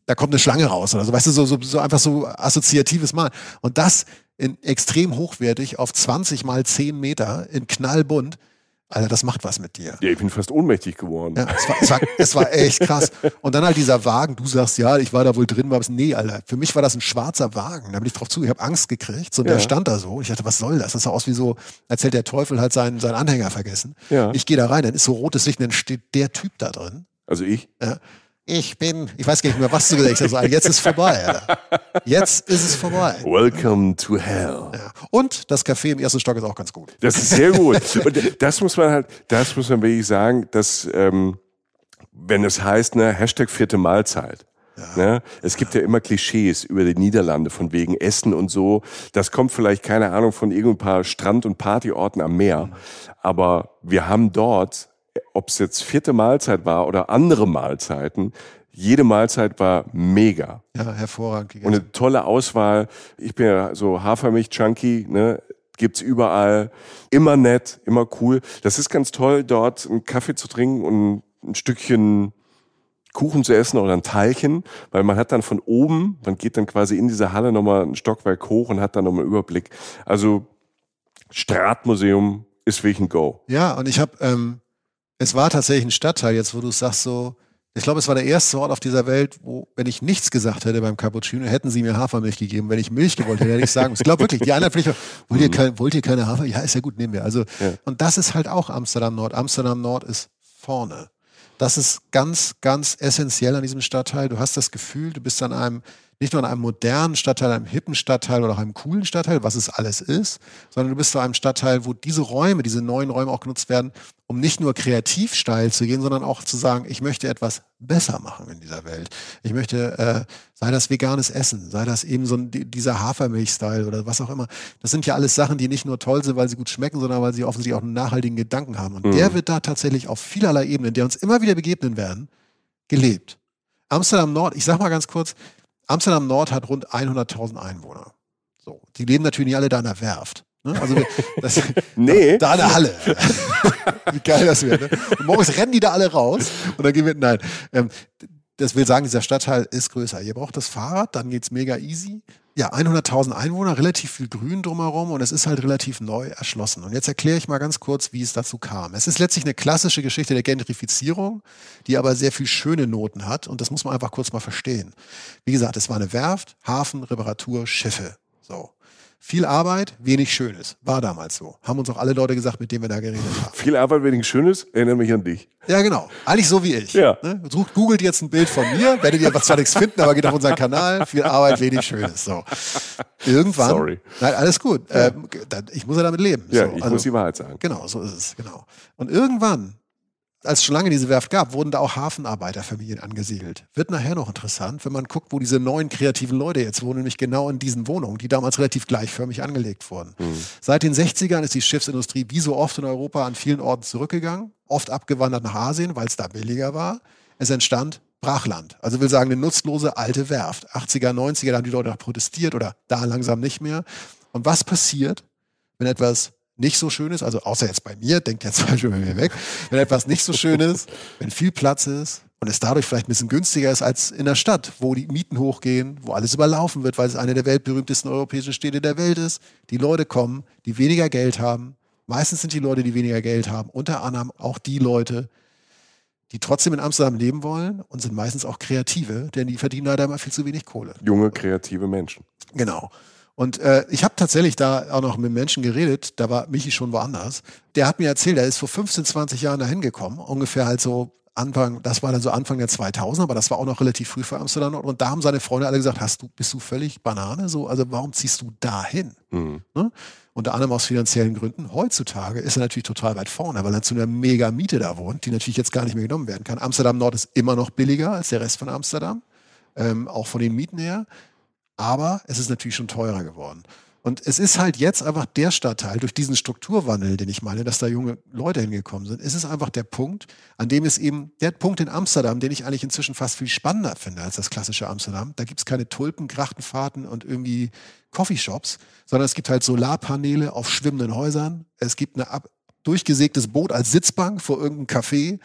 da kommt eine Schlange raus oder so. Weißt du, so, so, so einfach so assoziatives Mal. Und das in extrem hochwertig auf 20 mal 10 Meter in knallbunt. Alter, das macht was mit dir. Ja, ich bin fast ohnmächtig geworden. Ja, es war, es, war, es war echt krass. Und dann halt dieser Wagen, du sagst, ja, ich war da wohl drin, war es, nee, Alter, für mich war das ein schwarzer Wagen. Da bin ich drauf zu, ich habe Angst gekriegt. So, und Ja. der stand da so. Ich dachte, was soll das? Das sah aus wie so, als hätte der Teufel halt seinen, seinen Anhänger vergessen. Ja. Ich gehe da rein, dann ist so rotes Licht, und dann steht der Typ da drin. Also ich. Ja. Ich bin, ich weiß gar nicht mehr, was du gesagt hast. Jetzt ist vorbei, Alter. Jetzt ist es vorbei. Welcome to hell. Ja. Und das Café im ersten Stock ist auch ganz gut. Das ist sehr gut. Und das muss man halt, das muss man wirklich sagen, dass, ähm, wenn es heißt, ne, Hashtag vierte Mahlzeit. Ne? Es gibt ja immer Klischees über die Niederlande von wegen Essen und so. Das kommt vielleicht, keine Ahnung, von irgendein paar Strand- und Partyorten am Meer. Aber wir haben dort, ob es jetzt vierte Mahlzeit war oder andere Mahlzeiten, jede Mahlzeit war mega. Ja, hervorragend Und gegessen. eine tolle Auswahl. Ich bin ja so Hafermilch-Junkie, ne? Gibt's überall. Immer nett, immer cool. Das ist ganz toll, dort einen Kaffee zu trinken und ein Stückchen Kuchen zu essen oder ein Teilchen, weil man hat dann von oben, man geht dann quasi in diese Halle nochmal ein Stockwerk hoch und hat dann nochmal einen Überblick. Also Stratmuseum ist wirklich ein Go. Ja, und ich habe, ähm, es war tatsächlich ein Stadtteil, jetzt wo du es sagst, so, ich glaube, es war der erste Ort auf dieser Welt, wo, wenn ich nichts gesagt hätte beim Cappuccino, hätten sie mir Hafermilch gegeben. Wenn ich Milch gewollt hätte, hätte ich sagen müssen. Ich glaube wirklich, die anderen Pflicht, wollt ihr, kein, wollt ihr keine Hafer? Ja, ist ja gut, nehmen wir. Also, Ja. und das ist halt auch Amsterdam Nord. Amsterdam Nord ist vorne. Das ist ganz, ganz essentiell an diesem Stadtteil. Du hast das Gefühl, du bist an einem nicht nur in einem modernen Stadtteil, einem hippen Stadtteil oder auch einem coolen Stadtteil, was es alles ist, sondern du bist zu einem Stadtteil, wo diese Räume, diese neuen Räume auch genutzt werden, um nicht nur kreativ steil zu gehen, sondern auch zu sagen, ich möchte etwas besser machen in dieser Welt. Ich möchte, äh, sei das veganes Essen, sei das eben so ein, dieser Hafermilch-Style oder was auch immer. Das sind ja alles Sachen, die nicht nur toll sind, weil sie gut schmecken, sondern weil sie offensichtlich auch einen nachhaltigen Gedanken haben. Und mhm. der wird da tatsächlich auf vielerlei Ebenen, der uns immer wieder begegnen werden, gelebt. Amsterdam Nord, ich sag mal ganz kurz, Amsterdam Nord hat rund 100.000 Einwohner. So, die leben natürlich nicht alle da in der Werft. Ne? Also *laughs* das, nee. da in der Halle. *laughs* Wie geil das wäre. Ne? Und morgens rennen die da alle raus und dann gehen wir, nein. Ähm, das will sagen, dieser Stadtteil ist größer. Ihr braucht das Fahrrad, dann geht's mega easy. Ja, 100.000 Einwohner, relativ viel Grün drumherum und es ist halt relativ neu erschlossen. Und jetzt erkläre ich mal ganz kurz, wie es dazu kam. Es ist letztlich eine klassische Geschichte der Gentrifizierung, die aber sehr viel schöne Noten hat und das muss man einfach kurz mal verstehen. Wie gesagt, es war eine Werft, Hafen, Reparatur, Schiffe. So. Viel Arbeit, wenig Schönes. War damals so. Haben uns auch alle Leute gesagt, mit denen wir da geredet haben. Viel Arbeit, wenig Schönes, erinnere mich an dich. Ja, genau. Eigentlich so wie ich. Ja. Ne? Sucht, googelt jetzt ein Bild von mir, werdet ihr zwar nichts finden, aber geht auf unseren Kanal. Viel Arbeit, wenig Schönes. So. Irgendwann. Sorry. Nein, alles gut. Ja. Ähm, ich muss ja damit leben. Ja, so. ich also, muss die Wahrheit sagen. Genau, so ist es. Genau. Und irgendwann als es schon lange diese Werft gab, wurden da auch Hafenarbeiterfamilien angesiedelt. Wird nachher noch interessant, wenn man guckt, wo diese neuen kreativen Leute jetzt wohnen, nämlich genau in diesen Wohnungen, die damals relativ gleichförmig angelegt wurden. Mhm. Seit den 60ern ist die Schiffsindustrie wie so oft in Europa an vielen Orten zurückgegangen, oft abgewandert nach Asien, weil es da billiger war. Es entstand Brachland. Also will sagen, eine nutzlose alte Werft. 80er, 90er, da haben die Leute noch protestiert oder da langsam nicht mehr. Und was passiert, wenn etwas nicht so schön ist, also außer jetzt bei mir, denkt jetzt *laughs* zum Beispiel bei mir weg, wenn etwas nicht so schön ist, wenn viel Platz ist und es dadurch vielleicht ein bisschen günstiger ist als in der Stadt, wo die Mieten hochgehen, wo alles überlaufen wird, weil es eine der weltberühmtesten europäischen Städte der Welt ist, die Leute kommen, die weniger Geld haben. Meistens sind die Leute, die weniger Geld haben, unter anderem auch die Leute, die trotzdem in Amsterdam leben wollen und sind meistens auch Kreative, denn die verdienen leider immer viel zu wenig Kohle. Junge, kreative Menschen. Genau. Und äh, ich habe tatsächlich da auch noch mit Menschen geredet, da war Michi schon woanders. Der hat mir erzählt, er ist vor 15, 20 Jahren dahin gekommen, ungefähr halt so Anfang, das war dann so Anfang der 2000 aber das war auch noch relativ früh für Amsterdam. Und da haben seine Freunde alle gesagt, hast du, bist du völlig Banane? So, also warum ziehst du dahin? Mhm. Ne? Unter anderem aus finanziellen Gründen. Heutzutage ist er natürlich total weit vorne, weil er zu einer mega Miete da wohnt, die natürlich jetzt gar nicht mehr genommen werden kann. Amsterdam Nord ist immer noch billiger als der Rest von Amsterdam, ähm, auch von den Mieten her. Aber es ist natürlich schon teurer geworden. Und es ist halt jetzt einfach der Stadtteil, durch diesen Strukturwandel, den ich meine, dass da junge Leute hingekommen sind, ist es einfach der Punkt, an dem es eben, der Punkt in Amsterdam, den ich eigentlich inzwischen fast viel spannender finde als das klassische Amsterdam. Da gibt es keine Tulpen, Grachtenfahrten und irgendwie Coffeeshops, sondern es gibt halt Solarpaneele auf schwimmenden Häusern. Es gibt ein durchgesägtes Boot als Sitzbank vor irgendeinem Café.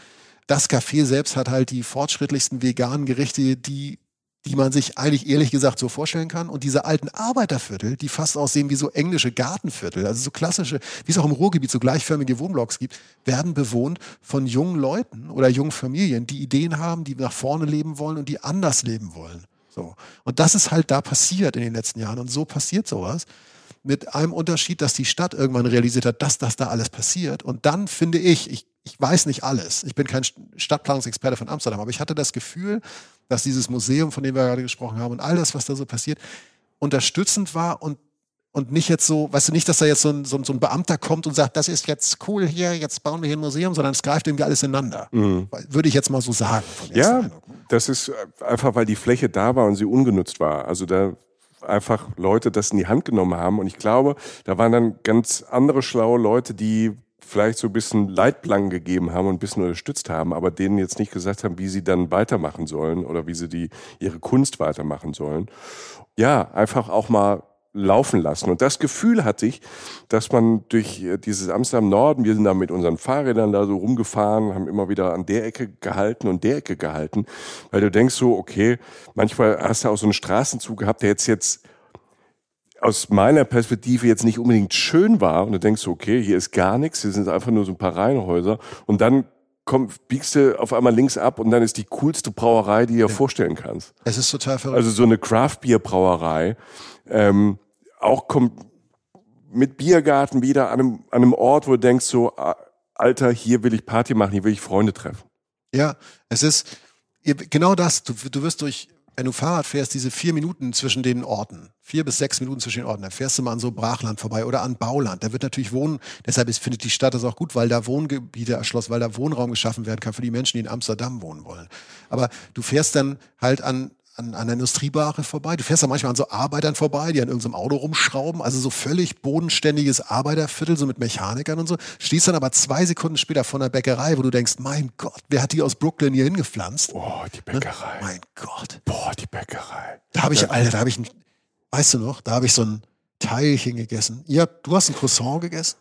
Das Café selbst hat halt die fortschrittlichsten veganen Gerichte, die die man sich eigentlich ehrlich gesagt so vorstellen kann. Und diese alten Arbeiterviertel, die fast aussehen wie so englische Gartenviertel, also so klassische, wie es auch im Ruhrgebiet so gleichförmige Wohnblocks gibt, werden bewohnt von jungen Leuten oder jungen Familien, die Ideen haben, die nach vorne leben wollen und die anders leben wollen. So. Und das ist halt da passiert in den letzten Jahren. Und so passiert sowas. Mit einem Unterschied, dass die Stadt irgendwann realisiert hat, dass das da alles passiert. Und dann finde ich, ich, ich weiß nicht alles. Ich bin kein Stadtplanungsexperte von Amsterdam, aber ich hatte das Gefühl, dass dieses Museum, von dem wir gerade gesprochen haben, und all das, was da so passiert, unterstützend war und, und nicht jetzt so, weißt du, nicht, dass da jetzt so ein, so, so ein Beamter kommt und sagt, das ist jetzt cool hier, jetzt bauen wir hier ein Museum, sondern es greift irgendwie alles ineinander. Mhm. Würde ich jetzt mal so sagen. ja, das ist einfach, weil die Fläche da war und sie ungenutzt war. Also da einfach Leute das in die Hand genommen haben. Und ich glaube, da waren dann ganz andere schlaue Leute, die vielleicht so ein bisschen Leitplanken gegeben haben und ein bisschen unterstützt haben, aber denen jetzt nicht gesagt haben, wie sie dann weitermachen sollen oder wie sie die, ihre Kunst weitermachen sollen. Ja, einfach auch mal laufen lassen. Und das Gefühl hatte ich, dass man durch äh, dieses Amsterdam Norden, wir sind da mit unseren Fahrrädern da so rumgefahren, haben immer wieder an der Ecke gehalten und der Ecke gehalten, weil du denkst so, okay, manchmal hast du auch so einen Straßenzug gehabt, der jetzt jetzt aus meiner Perspektive jetzt nicht unbedingt schön war und du denkst, okay, hier ist gar nichts, hier sind einfach nur so ein paar Reihenhäuser und dann komm, biegst du auf einmal links ab und dann ist die coolste Brauerei, die du dir ja. vorstellen kannst. Es ist total verrückt. Also so eine Craft-Bier-Brauerei, ähm, auch kommt mit Biergarten wieder an einem, an einem Ort, wo du denkst so, ah, Alter, hier will ich Party machen, hier will ich Freunde treffen. Ja, es ist genau das. Du, du wirst durch, wenn du Fahrrad fährst, diese vier Minuten zwischen den Orten, vier bis sechs Minuten zwischen den Orten, da fährst du mal an so Brachland vorbei oder an Bauland. Da wird natürlich Wohnen, deshalb ist, findet die Stadt das auch gut, weil da Wohngebiete erschlossen, weil da Wohnraum geschaffen werden kann für die Menschen, die in Amsterdam wohnen wollen. Aber du fährst dann halt an, an, an der Industriebare vorbei. Du fährst da manchmal an so Arbeitern vorbei, die an irgendeinem Auto rumschrauben. Also so völlig bodenständiges Arbeiterviertel, so mit Mechanikern und so. Stehst dann aber zwei Sekunden später vor einer Bäckerei, wo du denkst, mein Gott, wer hat die aus Brooklyn hier hingepflanzt? Oh, die Bäckerei. Ne? Mein Gott. Boah, die Bäckerei. Da habe ich, Alter, da habe ich, ein, weißt du noch, da habe ich so ein Teilchen gegessen. Ja, du hast ein Croissant gegessen?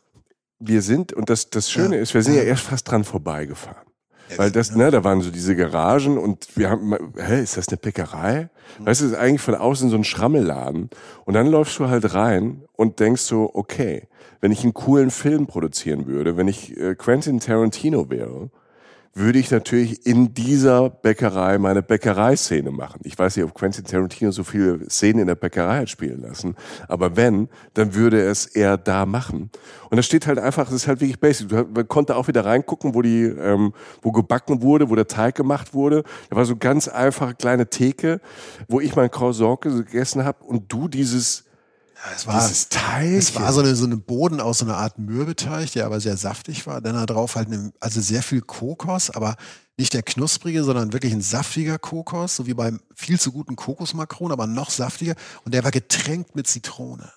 Wir sind, und das, das Schöne ja. ist, wir sind ja erst fast dran vorbeigefahren. Weil das, ne, da waren so diese Garagen und wir haben, hä, ist das eine Bäckerei? Weißt du, das ist eigentlich von außen so ein Schrammelladen. Und dann läufst du halt rein und denkst so, okay, wenn ich einen coolen Film produzieren würde, wenn ich äh, Quentin Tarantino wäre, würde ich natürlich in dieser Bäckerei meine Bäckereiszene machen. Ich weiß nicht, ob Quentin Tarantino so viele Szenen in der Bäckerei hat spielen lassen, aber wenn, dann würde es eher da machen. Und da steht halt einfach, es ist halt wirklich basic. Man konnte auch wieder reingucken, wo die, ähm, wo gebacken wurde, wo der Teig gemacht wurde. Da war so ganz einfache kleine Theke, wo ich mein Croissant gegessen habe und du dieses ja, es war, Dieses Teig. Es war so eine, so eine Boden aus so einer Art Mürbeteig, der aber sehr saftig war. Dann da drauf halt eine, also sehr viel Kokos, aber nicht der knusprige, sondern wirklich ein saftiger Kokos, so wie beim viel zu guten Kokosmakron, aber noch saftiger. Und der war getränkt mit Zitrone.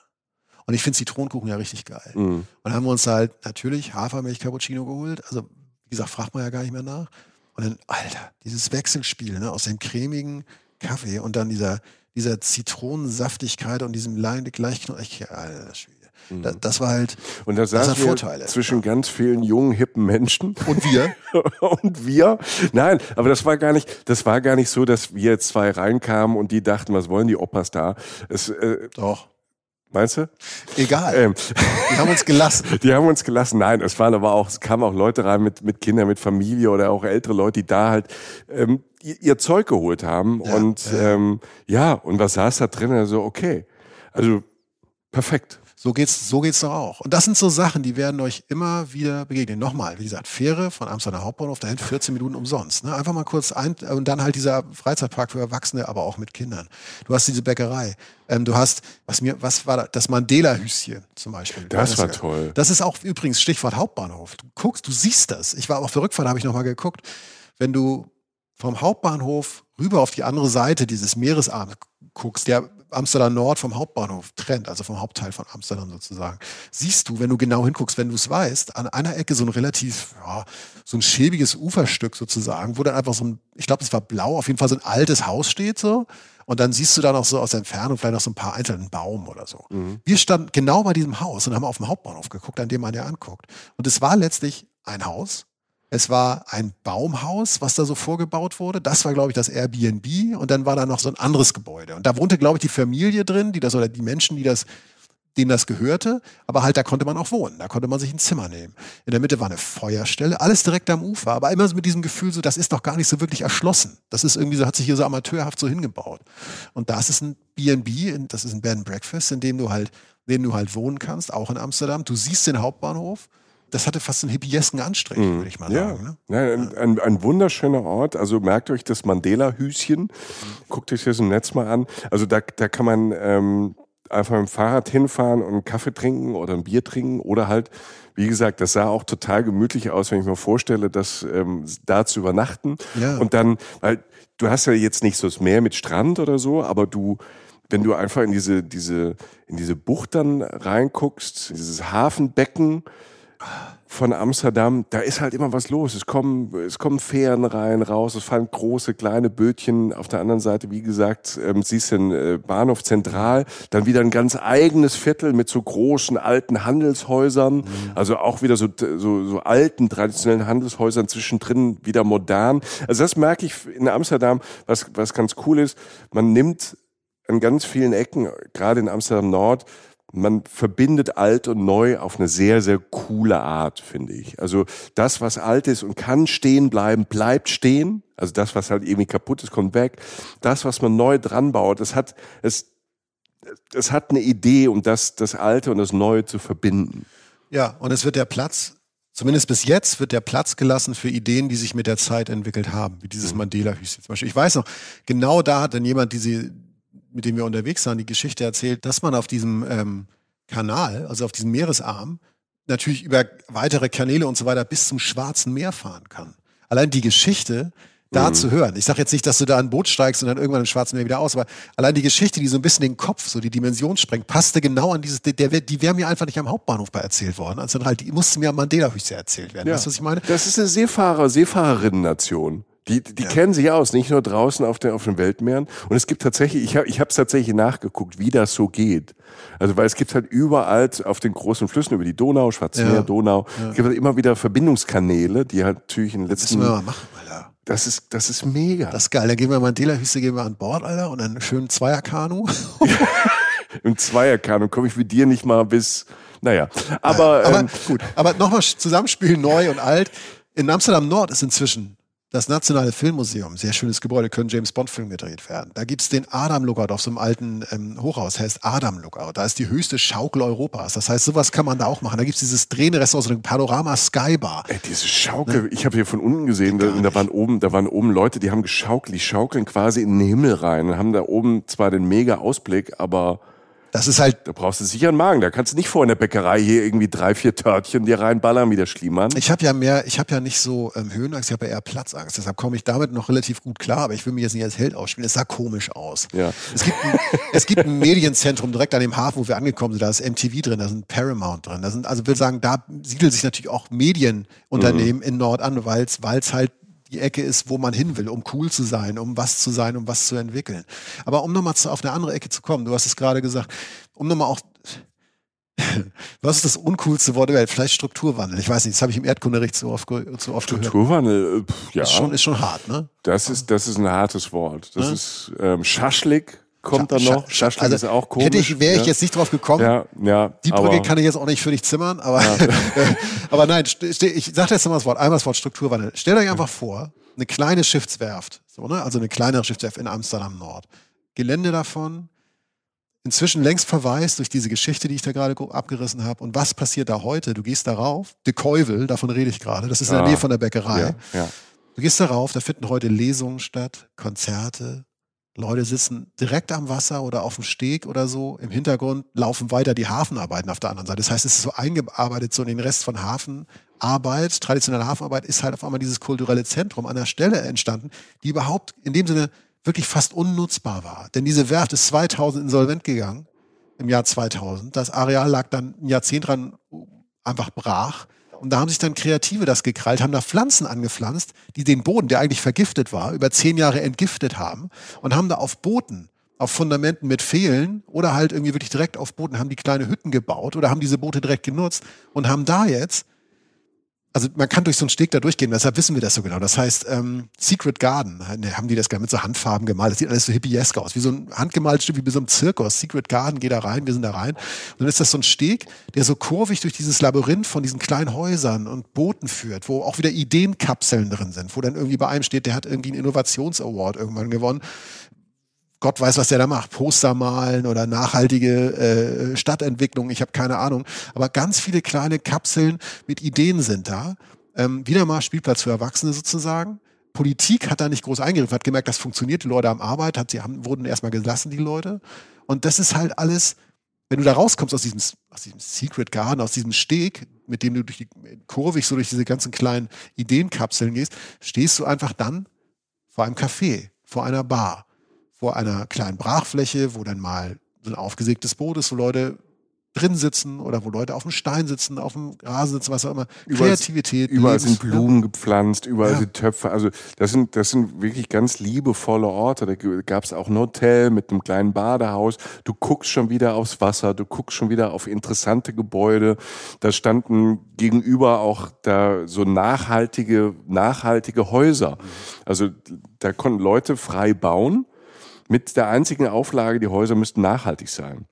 Und ich finde Zitronenkuchen ja richtig geil. Mhm. Und dann haben wir uns halt natürlich Hafermilch-Cappuccino geholt. Also, wie gesagt, fragt man ja gar nicht mehr nach. Und dann, Alter, dieses Wechselspiel ne, aus dem cremigen Kaffee und dann dieser, dieser Zitronensaftigkeit und diesem leicht Alter Schwede. Mhm. Das war halt und da saßen wir Vorteile. zwischen ja. ganz vielen jungen hippen Menschen und wir *laughs* und wir. Nein, aber das war gar nicht, das war gar nicht so, dass wir jetzt zwei reinkamen und die dachten, was wollen die Opas da? Es, äh, Doch. Meinst du? Egal. Ähm, die haben uns gelassen. *laughs* Die haben uns gelassen. Nein, es waren aber auch, es kamen auch Leute rein mit, mit Kindern, mit Familie oder auch ältere Leute, die da halt ähm, ihr, ihr Zeug geholt haben. Ja, und ja. Ähm, ja, und was saß da drin? Also, okay. Also perfekt. So geht's, so geht's doch auch. Und das sind so Sachen, die werden euch immer wieder begegnen. Nochmal, wie gesagt, Fähre von Amsterdam Hauptbahnhof dahin 14 Minuten umsonst. Ne? Einfach mal kurz ein und dann halt dieser Freizeitpark für Erwachsene, aber auch mit Kindern. Du hast diese Bäckerei. Ähm, du hast, was mir, was war das? Das Mandela-Hüschen zum Beispiel. Das, das war toll. Das ist auch übrigens Stichwort Hauptbahnhof. Du guckst, du siehst das. Ich war auf der Rückfahrt, habe ich nochmal geguckt. Wenn du vom Hauptbahnhof rüber auf die andere Seite dieses Meeresarms guckst, der Amsterdam Nord vom Hauptbahnhof trennt, also vom Hauptteil von Amsterdam sozusagen, siehst du, wenn du genau hinguckst, wenn du es weißt, an einer Ecke so ein relativ, ja, so ein schäbiges Uferstück sozusagen, wo dann einfach so ein, ich glaube, es war blau, auf jeden Fall so ein altes Haus steht so. Und dann siehst du da noch so aus der Entfernung vielleicht noch so ein paar einzelnen Baum oder so. Mhm. Wir standen genau bei diesem Haus und haben auf dem Hauptbahnhof geguckt, an dem man ja anguckt. Und es war letztlich ein Haus, es war ein Baumhaus, was da so vorgebaut wurde. Das war, glaube ich, das Airbnb. Und dann war da noch so ein anderes Gebäude. Und da wohnte, glaube ich, die Familie drin, die das oder die Menschen, die das, denen das gehörte. Aber halt, da konnte man auch wohnen. Da konnte man sich ein Zimmer nehmen. In der Mitte war eine Feuerstelle, alles direkt am Ufer. Aber immer so mit diesem Gefühl, so, das ist doch gar nicht so wirklich erschlossen. Das ist irgendwie so, hat sich hier so amateurhaft so hingebaut. Und das ist ein B&B, das ist ein Bed and Breakfast, in dem du halt, in dem du halt wohnen kannst, auch in Amsterdam. Du siehst den Hauptbahnhof das hatte fast einen hippiesken Anstrich, mhm. würde ich mal ja. sagen. Ne? Ja, ein, ein, wunderschöner Ort. Also merkt euch das Mandela-Hüschen. Mhm. Guckt euch das im Netz mal an. Also da, da kann man ähm, einfach mit dem Fahrrad hinfahren und einen Kaffee trinken oder ein Bier trinken oder halt, wie gesagt, das sah auch total gemütlich aus, wenn ich mir vorstelle, das ähm, da zu übernachten. Ja. Und dann, weil du hast ja jetzt nicht so das Meer mit Strand oder so, aber du wenn du einfach in diese, diese, in diese Bucht dann reinguckst, dieses Hafenbecken, von Amsterdam, da ist halt immer was los. Es kommen, es kommen Fähren rein, raus, es fallen große, kleine Bötchen. Auf der anderen Seite, wie gesagt, ähm, siehst du den äh, Bahnhof zentral, dann wieder ein ganz eigenes Viertel mit so großen alten Handelshäusern, mhm. also auch wieder so, so, so alten, traditionellen Handelshäusern zwischendrin wieder modern. Also das merke ich in Amsterdam, was, was ganz cool ist. Man nimmt an ganz vielen Ecken, gerade in Amsterdam Nord, man verbindet alt und neu auf eine sehr, sehr coole Art, finde ich. Also das, was alt ist und kann stehen bleiben, bleibt stehen. Also das, was halt irgendwie kaputt ist, kommt weg. Das, was man neu dran baut, das hat, es, es hat eine Idee, um das, das Alte und das Neue zu verbinden. Ja, und es wird der Platz zumindest bis jetzt wird der Platz gelassen für Ideen, die sich mit der Zeit entwickelt haben, wie dieses mhm. Mandela-Hüschen zum Beispiel. Ich weiß noch, genau da hat dann jemand diese, mit dem wir unterwegs waren, die Geschichte erzählt, dass man auf diesem ähm, Kanal, also auf diesem Meeresarm, natürlich über weitere Kanäle und so weiter bis zum Schwarzen Meer fahren kann. Allein die Geschichte, da mhm. zu hören. Ich sage jetzt nicht, dass du da ein Boot steigst und dann irgendwann im Schwarzen Meer wieder aus, aber allein die Geschichte, die so ein bisschen den Kopf, so die Dimension sprengt, passte genau an dieses, der, die wäre mir einfach nicht am Hauptbahnhof bei erzählt worden. Also halt, die musste mir am Mandela-Hüste erzählt werden. Ja. Weißt du, was ich meine? Das ist eine Seefahrer, Seefahrerinnen-Nation. Die, die ja. kennen sich aus, nicht nur draußen auf den, auf den Weltmeeren. Und es gibt tatsächlich, ich habe ich es tatsächlich nachgeguckt, wie das so geht. Also weil es gibt halt überall auf den großen Flüssen, über die Donau, Schwarzmeer, ja. Donau, ja. es gibt halt immer wieder Verbindungskanäle, die halt natürlich in den letzten... Das müssen wir mal machen, Alter. Das ist, das ist mega. Das ist geil. Dann gehen wir Mandela-Hüste, gehen wir an Bord, Alter, und dann schön Zweierkanu. *laughs* Im Zweierkanu komme ich mit dir nicht mal bis... Naja, aber... aber ähm, gut, aber nochmal Zusammenspielen, neu und alt. In Amsterdam Nord ist inzwischen das Nationale Filmmuseum, sehr schönes Gebäude, können James Bond-Filme gedreht werden. Da gibt es den Adam Lookout auf so einem alten ähm, Hochhaus, heißt Adam Lookout. Da ist die höchste Schaukel Europas. Das heißt, sowas kann man da auch machen. Da gibt es dieses drehende Restaurant, so eine Panorama Skybar. Ey, diese Schaukel, ne? ich habe hier von unten gesehen, da, da, waren oben, da waren oben Leute, die haben geschaukelt, die schaukeln quasi in den Himmel rein und haben da oben zwar den mega Ausblick, aber das ist halt. Da brauchst du sicher einen Magen. Da kannst du nicht vor in der Bäckerei hier irgendwie drei, vier Törtchen dir reinballern wie der Schliemann. Ich habe ja mehr, ich habe ja nicht so ähm, Höhenangst, ich habe ja eher Platzangst. Deshalb komme ich damit noch relativ gut klar. Aber ich will mich jetzt nicht als Held ausspielen. Es sah komisch aus. Ja. Es gibt ein, es gibt ein Medienzentrum direkt an dem Hafen, wo wir angekommen sind. Da ist MTV drin, da sind Paramount drin. Da sind, also will sagen, da siedeln sich natürlich auch Medienunternehmen mhm. in Nord an, weil es halt die Ecke ist, wo man hin will, um cool zu sein, um was zu sein, um was zu entwickeln. Aber um nochmal auf eine andere Ecke zu kommen, du hast es gerade gesagt, um nochmal auch *laughs* was ist das uncoolste Wort der Welt? Vielleicht Strukturwandel. Ich weiß nicht, das habe ich im Erdkunderecht so oft, so oft Strukturwandel, gehört. Strukturwandel, ja. Ist schon, ist schon hart, ne? Das ist, das ist ein hartes Wort. Das ja? ist ähm, Schaschlik kommt dann noch. Schaschlik also, ist auch komisch. Hätte ich, wäre ich ja. jetzt nicht drauf gekommen. Ja, ja. Die Brücke kann ich jetzt auch nicht für dich zimmern, aber, ja. *laughs* aber nein, ich sage jetzt mal das Wort, einmal das Wort Strukturwandel. Stellt euch einfach vor, eine kleine Schiffswerft, so, ne? also eine kleinere Schiffswerft in Amsterdam Nord. Gelände davon, inzwischen längst verwaist durch diese Geschichte, die ich da gerade abgerissen habe. Und was passiert da heute? Du gehst darauf, De Keuvel, davon rede ich gerade, das ist in der Nähe von der Bäckerei. Ja, ja. Du gehst darauf, da finden heute Lesungen statt, Konzerte, Leute sitzen direkt am Wasser oder auf dem Steg oder so. Im Hintergrund laufen weiter die Hafenarbeiten auf der anderen Seite. Das heißt, es ist so eingearbeitet so in den Rest von Hafenarbeit. Traditionelle Hafenarbeit ist halt auf einmal dieses kulturelle Zentrum an der Stelle entstanden, die überhaupt in dem Sinne wirklich fast unnutzbar war. Denn diese Werft ist 2000 insolvent gegangen, im Jahr 2000. Das Areal lag dann ein Jahrzehnt dran einfach brach. Und da haben sich dann Kreative das gekrallt, haben da Pflanzen angepflanzt, die den Boden, der eigentlich vergiftet war, über zehn Jahre entgiftet haben und haben da auf Booten, auf Fundamenten mit Fehlen oder halt irgendwie wirklich direkt auf Booten, haben die kleine Hütten gebaut oder haben diese Boote direkt genutzt und haben da jetzt also man kann durch so einen Steg da durchgehen, deshalb wissen wir das so genau. Das heißt, ähm, Secret Garden, ne, haben die das gar mit so Handfarben gemalt. Das sieht alles so hippiesk aus, wie so ein handgemaltes Stück, wie bei so einem Zirkus. Secret Garden, geh da rein, wir sind da rein. Und dann ist das so ein Steg, der so kurvig durch dieses Labyrinth von diesen kleinen Häusern und Booten führt, wo auch wieder Ideenkapseln drin sind, wo dann irgendwie bei einem steht, der hat irgendwie einen Innovations-Award irgendwann gewonnen. Gott weiß, was der da macht. Poster malen oder nachhaltige äh, Stadtentwicklung, ich habe keine Ahnung. Aber ganz viele kleine Kapseln mit Ideen sind da. Ähm, wieder mal Spielplatz für Erwachsene sozusagen. Politik hat da nicht groß eingegriffen, hat gemerkt, das funktioniert, die Leute haben Arbeit, hat, sie haben, wurden erstmal gelassen, die Leute. Und das ist halt alles, wenn du da rauskommst aus diesem, aus diesem Secret Garden, aus diesem Steg, mit dem du durch die kurvig so durch diese ganzen kleinen Ideenkapseln gehst, stehst du einfach dann vor einem Café, vor einer Bar vor einer kleinen Brachfläche, wo dann mal so ein aufgesägtes Boot ist, wo Leute drin sitzen oder wo Leute auf dem Stein sitzen, auf dem Rasen sitzen, was auch immer. Überall, Kreativität. Überall sind Blumen gepflanzt, überall ja. sind Töpfe. Also das sind, das sind wirklich ganz liebevolle Orte. Da gab es auch ein Hotel mit einem kleinen Badehaus. Du guckst schon wieder aufs Wasser, du guckst schon wieder auf interessante Gebäude. Da standen gegenüber auch da so nachhaltige, nachhaltige Häuser. Also da konnten Leute frei bauen mit der einzigen Auflage, die Häuser müssten nachhaltig sein.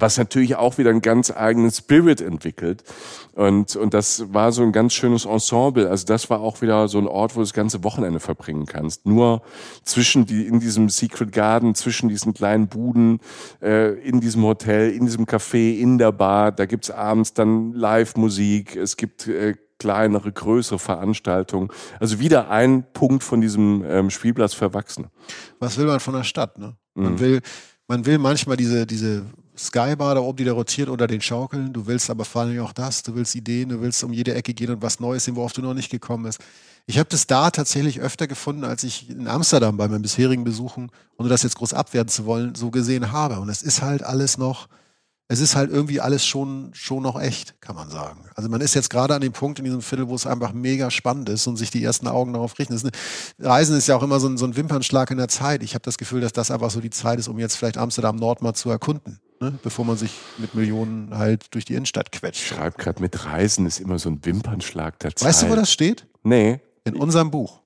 Was natürlich auch wieder einen ganz eigenen Spirit entwickelt. Und, und das war so ein ganz schönes Ensemble. Also das war auch wieder so ein Ort, wo du das ganze Wochenende verbringen kannst. Nur zwischen die, in diesem Secret Garden, zwischen diesen kleinen Buden, äh, in diesem Hotel, in diesem Café, in der Bar, da gibt's abends dann Live-Musik, es gibt äh, kleinere, größere Veranstaltungen. Also wieder ein Punkt von diesem ähm, Spielplatz für Erwachsene. Was will man von der Stadt? Ne? Man mhm. will, man will manchmal diese, diese Skybar da oben, die da rotiert unter den Schaukeln. Du willst aber vor allem auch das. Du willst Ideen, du willst um jede Ecke gehen und was Neues sehen, worauf du noch nicht gekommen bist. Ich habe das da tatsächlich öfter gefunden, als ich in Amsterdam bei meinen bisherigen Besuchen, ohne das jetzt groß abwerten zu wollen, so gesehen habe. Und es ist halt alles noch, es ist halt irgendwie alles schon, schon noch echt, kann man sagen. Also man ist jetzt gerade an dem Punkt in diesem Viertel, wo es einfach mega spannend ist und sich die ersten Augen darauf richten. Ist eine, Reisen ist ja auch immer so ein, so ein Wimpernschlag in der Zeit. Ich habe das Gefühl, dass das einfach so die Zeit ist, um jetzt vielleicht Amsterdam Nord mal zu erkunden. Ne? bevor man sich mit Millionen halt durch die Innenstadt quetscht. Ich schreibe gerade mit Reisen ist immer so ein Wimpernschlag der Zeit. Weißt du, wo das steht? Nee. In unserem Buch.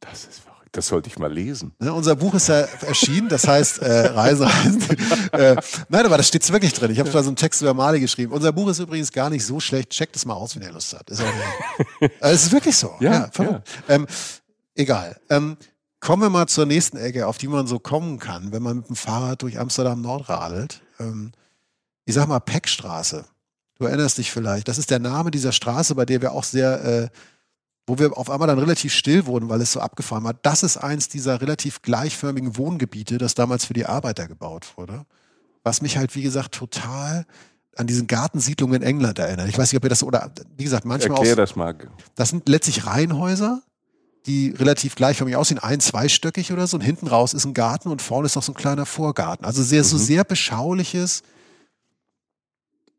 Das ist. Das sollte ich mal lesen. Ja, unser Buch ist ja erschienen, das heißt äh, Reise, Reisen. *laughs* äh, nein, aber da steht es wirklich drin. Ich habe da so einen Text über Male geschrieben. Unser Buch ist übrigens gar nicht so schlecht. Checkt es mal aus, wenn ihr Lust habt. Ist *laughs* also, es ist wirklich so. Ja, ja, ja. Ähm, egal. Ähm, kommen wir mal zur nächsten Ecke, auf die man so kommen kann, wenn man mit dem Fahrrad durch Amsterdam Nord radelt. Ähm, ich sag mal Peckstraße. Du erinnerst dich vielleicht. Das ist der Name dieser Straße, bei der wir auch sehr äh, wo wir auf einmal dann relativ still wurden, weil es so abgefahren war. Das ist eins dieser relativ gleichförmigen Wohngebiete, das damals für die Arbeiter gebaut wurde. Was mich halt, wie gesagt, total an diesen Gartensiedlungen in England erinnert. Ich weiß nicht, ob ihr das, oder wie gesagt, manchmal Erklär das mal. Das sind letztlich Reihenhäuser, die relativ gleichförmig aussehen, ein-, zweistöckig oder so. Und hinten raus ist ein Garten und vorne ist noch so ein kleiner Vorgarten. Also sehr, mhm. so sehr beschauliches,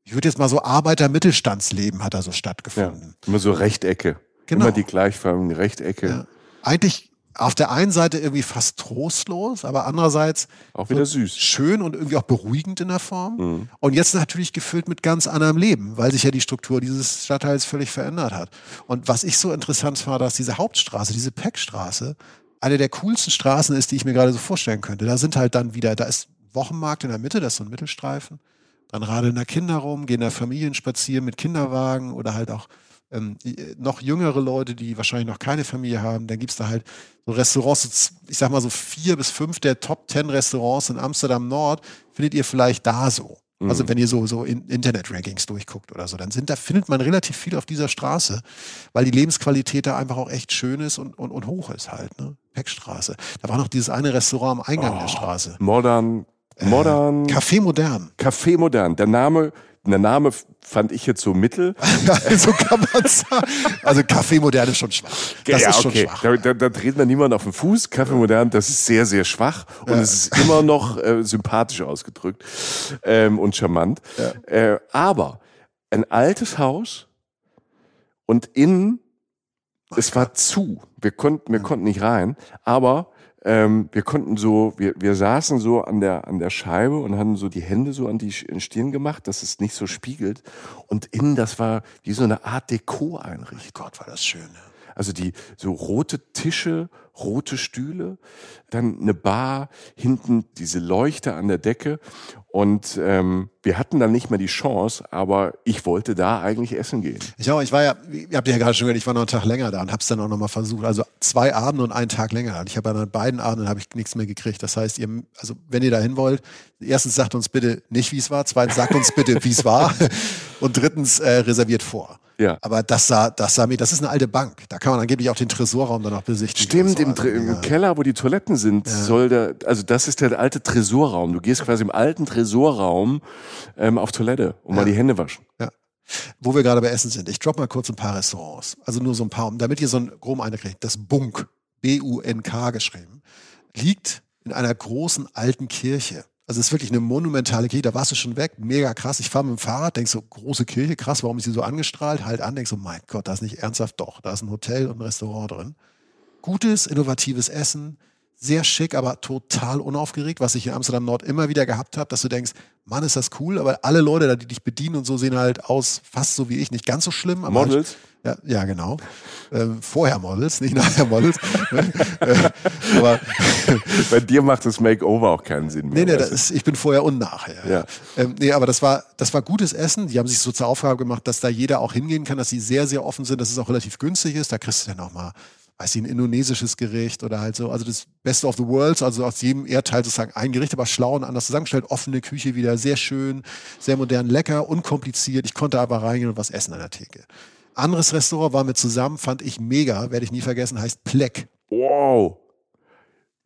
ich würde jetzt mal so Arbeiter-Mittelstandsleben hat da so stattgefunden. Ja, immer so Rechtecke. Genau. Immer die gleichförmigen Rechtecke. Ja. Eigentlich auf der einen Seite irgendwie fast trostlos, aber andererseits auch wieder süß. Schön und irgendwie auch beruhigend in der Form. Mhm. Und jetzt natürlich gefüllt mit ganz anderem Leben, weil sich ja die Struktur dieses Stadtteils völlig verändert hat. Und was ich so interessant fand, dass diese Hauptstraße, diese Peckstraße, eine der coolsten Straßen ist, die ich mir gerade so vorstellen könnte. Da sind halt dann wieder, da ist Wochenmarkt in der Mitte, das ist so ein Mittelstreifen. Dann radeln da Kinder rum, gehen da Familien spazieren mit Kinderwagen oder halt auch ähm, äh, noch jüngere Leute, die wahrscheinlich noch keine Familie haben, dann gibt es da halt so Restaurants, ich sag mal so vier bis fünf der Top Ten Restaurants in Amsterdam Nord, findet ihr vielleicht da so. Mhm. Also wenn ihr so, so in Internet-Rankings durchguckt oder so, dann sind da, findet man relativ viel auf dieser Straße, weil die Lebensqualität da einfach auch echt schön ist und, und, und hoch ist halt, ne? Peckstraße. Da war noch dieses eine Restaurant am Eingang oh, der Straße. Modern, modern. Äh, Café Modern. Café Modern. Der Name der Name fand ich jetzt so mittel. *laughs* so kann man sagen. Also Kaffee modern ist schon schwach. Das ja, ist okay. schwach. Da, da, da dreht man niemand auf den Fuß. Kaffee modern, das ist sehr, sehr schwach. Und ja. es ist immer noch äh, sympathisch ausgedrückt ähm, und charmant. Ja. Äh, aber ein altes Haus und innen, es war zu. Wir konnten, wir konnten nicht rein. Aber ähm, wir konnten so, wir, wir saßen so an der, an der Scheibe und hatten so die Hände so an die Stirn gemacht, dass es nicht so spiegelt. Und innen, das war wie so eine Art Deko-Einrichtung. Gott, war das schön. Also die so rote Tische, rote Stühle, dann eine Bar, hinten diese Leuchte an der Decke. Und ähm, wir hatten dann nicht mehr die Chance, aber ich wollte da eigentlich essen gehen. Ich auch, ich war ja, ihr habt ja gerade schon gehört, ich war noch einen Tag länger da und hab's dann auch nochmal versucht. Also zwei Abende und einen Tag länger. Und ich habe an beiden Abenden habe ich nichts mehr gekriegt. Das heißt, ihr, also wenn ihr da hin wollt, erstens sagt uns bitte nicht, wie es war, zweitens sagt uns bitte, wie es war *laughs* und drittens äh, reserviert vor. Ja. Aber das sah, das sah mir, das ist eine alte Bank. Da kann man angeblich auch den Tresorraum dann noch besichtigen. Stimmt, so. im, also, im ja. Keller, wo die Toiletten sind, ja. soll der, also das ist der alte Tresorraum. Du gehst quasi im alten Tresorraum ähm, auf Toilette und mal die Hände waschen. Ja. Wo wir gerade bei Essen sind, ich drop mal kurz ein paar Restaurants. Also nur so ein paar, damit ihr so einen groben Eindruck kriegt. Das Bunk, B-U-N-K geschrieben, liegt in einer großen alten Kirche. Also es ist wirklich eine monumentale Kirche, da warst du schon weg, mega krass. Ich fahre mit dem Fahrrad, denk so, große Kirche, krass, warum ist sie so angestrahlt? Halt an, denk so, mein Gott, da ist nicht ernsthaft doch. Da ist ein Hotel und ein Restaurant drin. Gutes, innovatives Essen, sehr schick, aber total unaufgeregt, was ich in Amsterdam Nord immer wieder gehabt habe, dass du denkst, Mann, ist das cool, aber alle Leute, die dich bedienen und so, sehen halt aus, fast so wie ich, nicht ganz so schlimm. Aber Models? Halt, ja, ja, genau. Ähm, vorher Models, nicht nachher Models. äh, aber *laughs* Bei dir macht das Makeover auch keinen Sinn mehr. Nee, nee, ist, ich bin vorher und nachher. Ja. Ähm, nee, aber das war, das war gutes Essen. Die haben sich so zur Aufgabe gemacht, dass da jeder auch hingehen kann, dass sie sehr, sehr offen sind, dass es auch relativ günstig ist. Da kriegst du dann auch mal weiß ich, ein indonesisches Gericht oder halt so, also das Best of the Worlds, also aus jedem Erdteil sozusagen ein Gericht, aber schlau und anders zusammengestellt, offene Küche wieder, sehr schön, sehr modern, lecker, unkompliziert. Ich konnte aber reingehen und was essen an der Theke. Anderes Restaurant waren wir zusammen, fand ich mega, werde ich nie vergessen, heißt Pleck. Wow.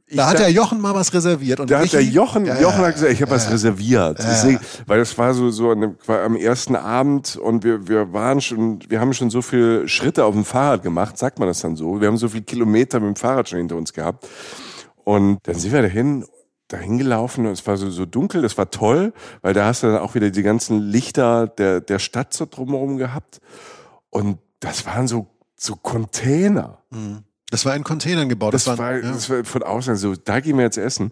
Ich Da hat der Jochen mal was reserviert. Und Da hat der Jochen, Ja, Jochen ja, hat gesagt, ich habe was reserviert. Ja. Deswegen, weil das war so, so dem, war am ersten Abend und wir, wir waren schon, wir haben schon so viele Schritte auf dem Fahrrad gemacht, sagt man das dann so. Wir haben so viele Kilometer mit dem Fahrrad schon hinter uns gehabt. Und dann sind wir dahin, dahin gelaufen und es war so, so dunkel, das war toll, weil da hast du dann auch wieder die ganzen Lichter der, der Stadt so drumherum gehabt. Und das waren so, so Container. Das war in Containern gebaut. Das, Das, war, ja. das war von außen so, da gehen wir jetzt essen.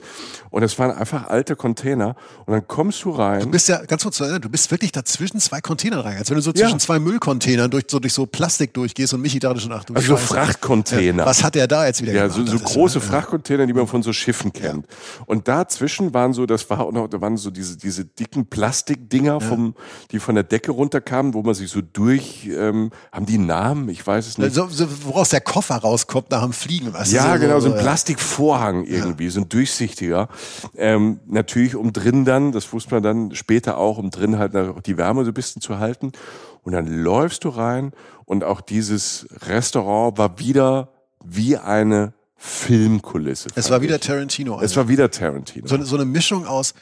Und das waren einfach alte Container. Und dann kommst du rein. Du bist ja, ganz kurz zu erinnern, du bist wirklich dazwischen zwei Containern rein. Als wenn du so zwischen Ja. zwei Müllcontainern durch so, durch so Plastik durchgehst und Michi dachte schon, ach du also so. Frachtcontainer. Ja, was hat der da jetzt wieder Ja, gemacht? so, so ist- große ja. Frachtcontainer, die man von so Schiffen kennt. Und dazwischen waren so, das war da waren so diese, diese dicken Plastikdinger, vom, die von der Decke runterkamen, wo man sich so durch, ähm, haben die einen Namen? Ich weiß es nicht. So, so, woraus der Koffer rauskommt nach dem Fliegen. Weißt Ja, so, genau, so ein ja. Plastikvorhang irgendwie, so ein durchsichtiger. Ähm, natürlich, um drin dann, das wusste man dann später auch, um drin halt die Wärme so ein bisschen zu halten. Und dann läufst du rein und auch dieses Restaurant war wieder wie eine Filmkulisse. Es war wieder. Tarantino. Es war wieder Tarantino. so, so eine Mischung aus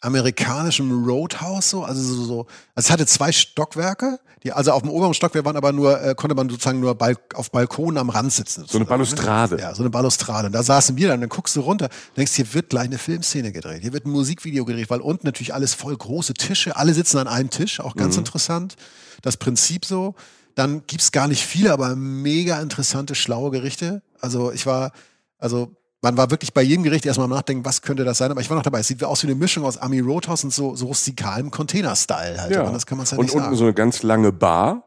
amerikanischem Roadhouse, so, also so, so, also es hatte zwei Stockwerke, die, also auf dem oberen Stockwerk waren aber nur, äh, konnte man sozusagen nur Balk, auf Balkonen am Rand sitzen. so eine sozusagen, Balustrade. Ne? Ja, so eine Balustrade. Und da saßen wir dann, dann guckst du runter, denkst, hier wird gleich eine Filmszene gedreht, hier wird ein Musikvideo gedreht, weil unten natürlich alles voll große Tische, alle sitzen an einem Tisch, auch Mhm. ganz interessant. Das Prinzip so. Dann gibt's gar nicht viele, aber mega interessante, schlaue Gerichte. Also ich war, also man war wirklich bei jedem Gericht erstmal am nachdenken, was könnte das sein, aber ich war noch dabei. Es sieht aus wie eine Mischung aus Army Roadhouse und so, so rustikalem Container-Style halt. Ja. Aber das kann man ja und nicht unten sagen. so eine ganz lange Bar.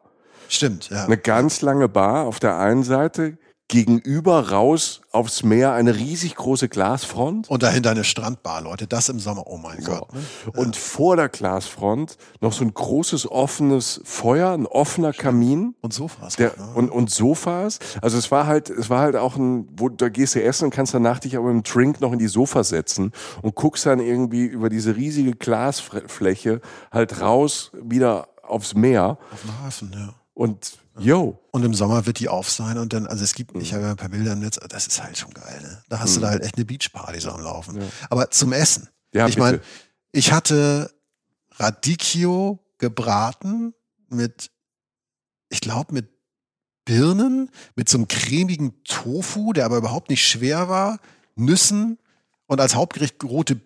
Stimmt, ja. Eine ganz lange Bar auf der einen Seite, gegenüber raus aufs Meer eine riesig große Glasfront. Und dahinter eine Strandbar, Leute. Das im Sommer, oh mein Gott. Ne? Und vor der Glasfront noch so ein großes offenes Feuer, ein offener Kamin. Und Sofas. Der, ne? und, und Sofas. Also es war halt, es war halt auch ein, wo da gehst du essen und kannst danach dich aber mit dem Drink noch in die Sofas setzen und guckst dann irgendwie über diese riesige Glasfläche halt raus wieder aufs Meer Auf dem Hafen, ja. Und yo. Und im Sommer wird die auf sein und dann, also es gibt, Mhm. ich habe ja ein paar Bilder im Netz, das ist halt schon geil, ne? Da hast du da halt echt eine Beachparty so am Laufen. Aber zum Essen. Ja, ich meine, ich hatte Radicchio gebraten mit, ich glaube, mit Birnen, mit so einem cremigen Tofu, der aber überhaupt nicht schwer war, Nüssen und als Hauptgericht rote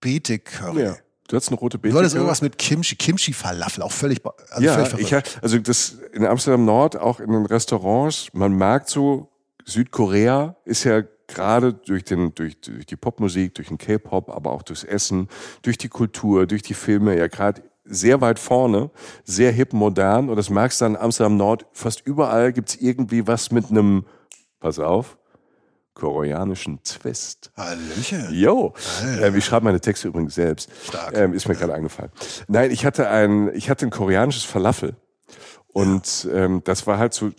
Beete Curry. Ja. Du hattest eine rote Du Beete. hattest irgendwas mit Kimchi, Kimchi-Falafel, auch völlig, also ja, völlig ich, also das in Amsterdam Nord, auch in den Restaurants, man merkt so, Südkorea ist ja gerade durch, den, durch, durch die Popmusik, durch den K-Pop, aber auch durchs Essen, durch die Kultur, durch die Filme ja gerade sehr weit vorne, sehr hip, modern. Und das merkst du dann in Amsterdam Nord, fast überall gibt's irgendwie was mit einem, pass auf, koreanischen Twist. Hallöchen. Jo, ähm, ich schreibe meine Texte übrigens selbst. Stark. Ähm, ist mir gerade eingefallen. Nein, ich hatte ein, ich hatte ein koreanisches Falafel und ähm, das war halt so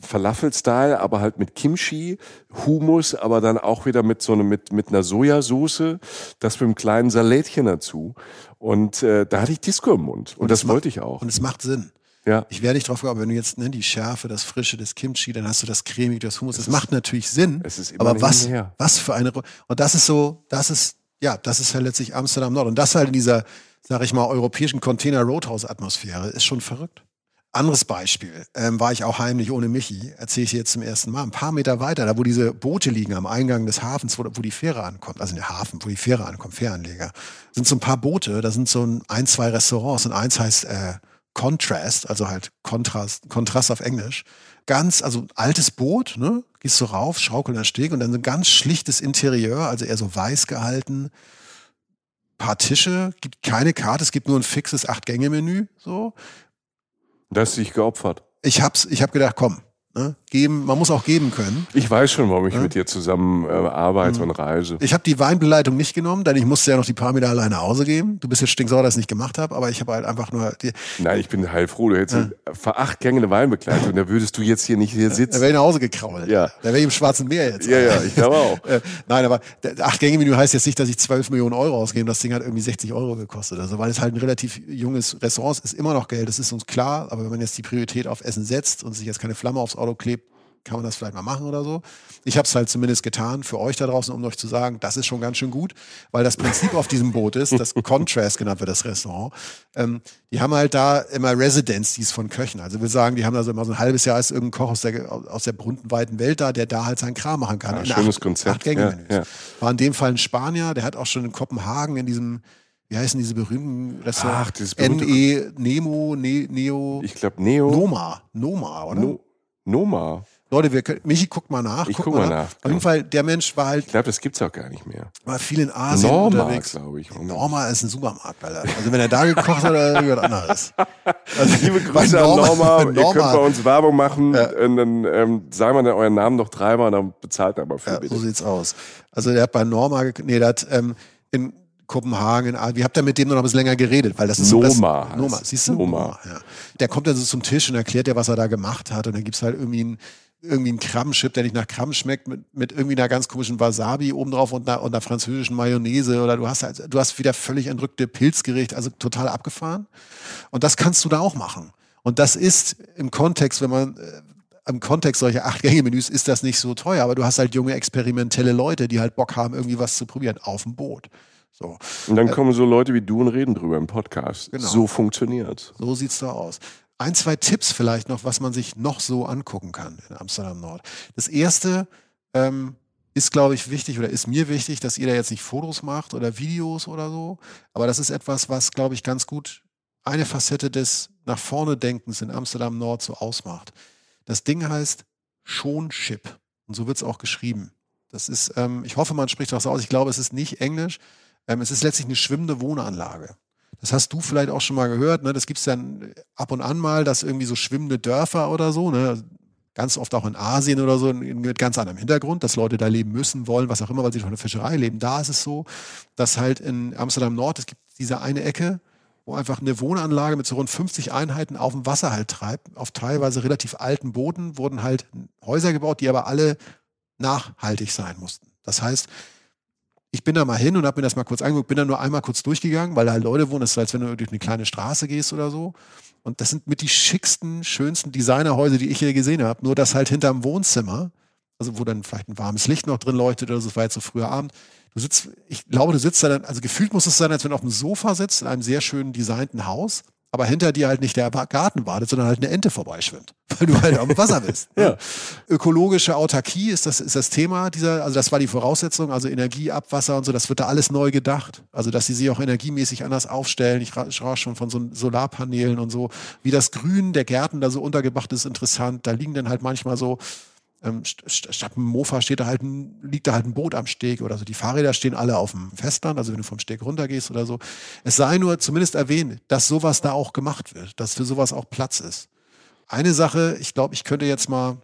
Falafel-Style, aber halt mit Kimchi, Hummus, aber dann auch wieder mit so einem mit mit einer Sojasauce, das mit einem kleinen Salätchen dazu. Und äh, da hatte ich Disco im Mund und, das es macht- wollte ich auch. Und es macht Sinn. Ja, Ich wäre nicht drauf gekommen, wenn du jetzt ne, die Schärfe, das Frische, das Kimchi, dann hast du das Cremige, das Hummus. Das macht natürlich Sinn. es ist immer aber was, her. was für eine. Und das ist so, das ist, ja, das ist halt letztlich Amsterdam Nord. Und das halt in dieser, sag ich mal, europäischen Container Roadhouse Atmosphäre ist schon verrückt. Anderes Beispiel, ähm, war ich auch heimlich ohne Michi, erzähle ich dir jetzt zum ersten Mal. Ein paar Meter weiter, da wo diese Boote liegen am Eingang des Hafens, wo, wo die Fähre ankommt, also in der Hafen, wo die Fähre ankommt, Fähranleger, sind so ein paar Boote, da sind so ein, ein zwei Restaurants und eins heißt äh, Contrast, also halt Kontrast, Kontrast auf Englisch. Ganz, also altes Boot, ne? Gehst du rauf, schaukeln der Steg und dann so ein ganz schlichtes Interieur, also eher so weiß gehalten. Paar Tische, gibt keine Karte, es gibt nur ein fixes Acht-Gänge-Menü, so. da hast du dich geopfert. Ich hab's, ich hab gedacht, komm, Ne? Geben, man muss auch geben können. Ich weiß schon, warum ich ja? mit dir zusammen äh, arbeite mhm. und reise. Ich habe die Weinbeleitung nicht genommen, denn ich musste ja noch die paar Meter alleine nach Hause geben. Du bist jetzt stinksauer, dass ich es nicht gemacht habe, aber ich habe halt einfach nur. Die, Nein, ich bin heilfroh. Du hättest ja. für acht Gänge eine Weinbegleitung, da würdest du jetzt hier nicht hier sitzen. Da wäre ich nach Hause gekrault. Ja. Da wäre ich im Schwarzen Meer jetzt. Ja, ja, ich glaube auch. *laughs* Äh, nein, aber acht Gänge Menü heißt jetzt nicht, dass ich zwölf Millionen Euro ausgebe. Das Ding hat irgendwie 60 Euro gekostet. Also, weil es halt ein relativ junges Restaurant ist, ist immer noch Geld. Das ist uns klar. Aber wenn man jetzt die Priorität auf Essen setzt und sich jetzt keine Flamme aufs Klebt, kann man das vielleicht mal machen oder so. Ich habe es halt zumindest getan für euch da draußen, um euch zu sagen, das ist schon ganz schön gut, weil das Prinzip auf diesem Boot ist, das *laughs* Contrast genannt wird, das Restaurant. Ähm, die haben halt da immer Residencies von Köchen. Also wir sagen, die haben da so immer so ein halbes Jahr ist irgendein Koch aus der, aus der bunten, weiten Welt da, der da halt seinen Kram machen kann. Ja, schönes acht, Konzept. Acht Gänge ja, ja. War in dem Fall ein Spanier, der hat auch schon in Kopenhagen in diesem wie heißen diese berühmten Restaurants? Ach, dieses berühmte NE, Nemo, ne, Neo. Ich glaube Neo. Noma. Noma, oder? No, Noma. Leute, wir können, Michi, guck mal nach. Ich guck, guck mal nach. nach. Auf jeden Fall, der Mensch war halt. Ich glaube, das gibt's auch gar nicht mehr. War viel in Asien Norma, unterwegs. glaube ich. Norma ist ein Supermarkt, Alter. Also wenn er da gekocht hat, oder irgendwas anderes. *laughs* Also, Liebe Grüße Norma, an Norma. Norma. Ihr könnt bei uns Werbung machen. Ja. Und dann ähm, sagen wir dann euren Namen noch dreimal und dann bezahlt er aber für ja, bitte. So sieht's aus. Also der hat bei Norma, nee, der hat ähm, in Kopenhagen, wie habt ihr mit dem noch ein bisschen länger geredet? Weil das ist Noma. So, Noma, siehst du? Noma. Ja. Der kommt dann so zum Tisch und erklärt dir, was er da gemacht hat. Und dann gibt's halt irgendwie ein irgendwie ein Krabbenchip, der nicht nach Krabben schmeckt, mit, mit irgendwie einer ganz komischen Wasabi obendrauf und einer, und einer französischen Mayonnaise oder du hast halt, du hast wieder völlig entrückte Pilzgericht, also total abgefahren. Und das kannst du da auch machen. Und das ist im Kontext, wenn man, äh, im Kontext solcher Acht-Gänge-Menüs ist das nicht so teuer, aber du hast halt junge, experimentelle Leute, die halt Bock haben, irgendwie was zu probieren, auf dem Boot. So. Und dann äh, kommen so Leute wie du und reden drüber im Podcast. Genau. So funktioniert. So sieht's da aus ein, zwei Tipps vielleicht noch, was man sich noch so angucken kann in Amsterdam Nord. Das erste ähm, ist, glaube ich, wichtig oder ist mir wichtig, dass ihr da jetzt nicht Fotos macht oder Videos oder so. Aber das ist etwas, was, glaube ich, ganz gut eine Facette des nach vorne Denkens in Amsterdam Nord so ausmacht. Das Ding heißt Schonship. Und so wird es auch geschrieben. Das ist, ähm, ich hoffe, man spricht das aus. Ich glaube, es ist nicht Englisch. Ähm, es ist letztlich eine schwimmende Wohnanlage. Das hast du vielleicht auch schon mal gehört. Ne? Das gibt es dann ab und an mal, dass irgendwie so schwimmende Dörfer oder so, ne? ganz oft auch in Asien oder so, mit ganz anderem Hintergrund, dass Leute da leben müssen, wollen, was auch immer, weil sie von der Fischerei leben. Da ist es so, dass halt in Amsterdam Nord, es gibt diese eine Ecke, wo einfach eine Wohnanlage mit so rund 50 Einheiten auf dem Wasser halt treibt. Auf teilweise relativ alten Booten wurden halt Häuser gebaut, die aber alle nachhaltig sein mussten. Das heißt, ich bin da mal hin und habe mir das mal kurz angeguckt, bin da nur einmal kurz durchgegangen, weil da halt Leute wohnen. Das ist, als wenn du durch eine kleine Straße gehst oder so. Und das sind mit die schicksten, schönsten Designerhäuser, die ich hier gesehen habe. Nur das halt hinterm Wohnzimmer, also wo dann vielleicht ein warmes Licht noch drin leuchtet oder so, das war jetzt so früher Abend. Du sitzt, ich glaube, du sitzt da dann, also gefühlt muss es sein, als wenn du auf dem Sofa sitzt in einem sehr schön designten Haus aber hinter dir halt nicht der Garten wartet, sondern halt eine Ente vorbeischwimmt, *laughs* weil du halt am Wasser bist. ja. Ökologische Autarkie ist das, ist das Thema dieser, also das war die Voraussetzung, also Energie, Abwasser und so, das wird da alles neu gedacht. Also, dass sie sich auch energiemäßig anders aufstellen. Ich sprach schon von so Solarpanelen und so. Wie das Grün der Gärten da so untergebracht ist, interessant. Da liegen dann halt manchmal so ähm, statt einem Mofa steht da halt ein, liegt da halt ein Boot am Steg oder so. Die Fahrräder stehen alle auf dem Festland, also wenn du vom Steg runtergehst oder so. Es sei nur zumindest erwähnt, dass sowas da auch gemacht wird, dass für sowas auch Platz ist. Eine Sache, ich glaube, ich könnte jetzt mal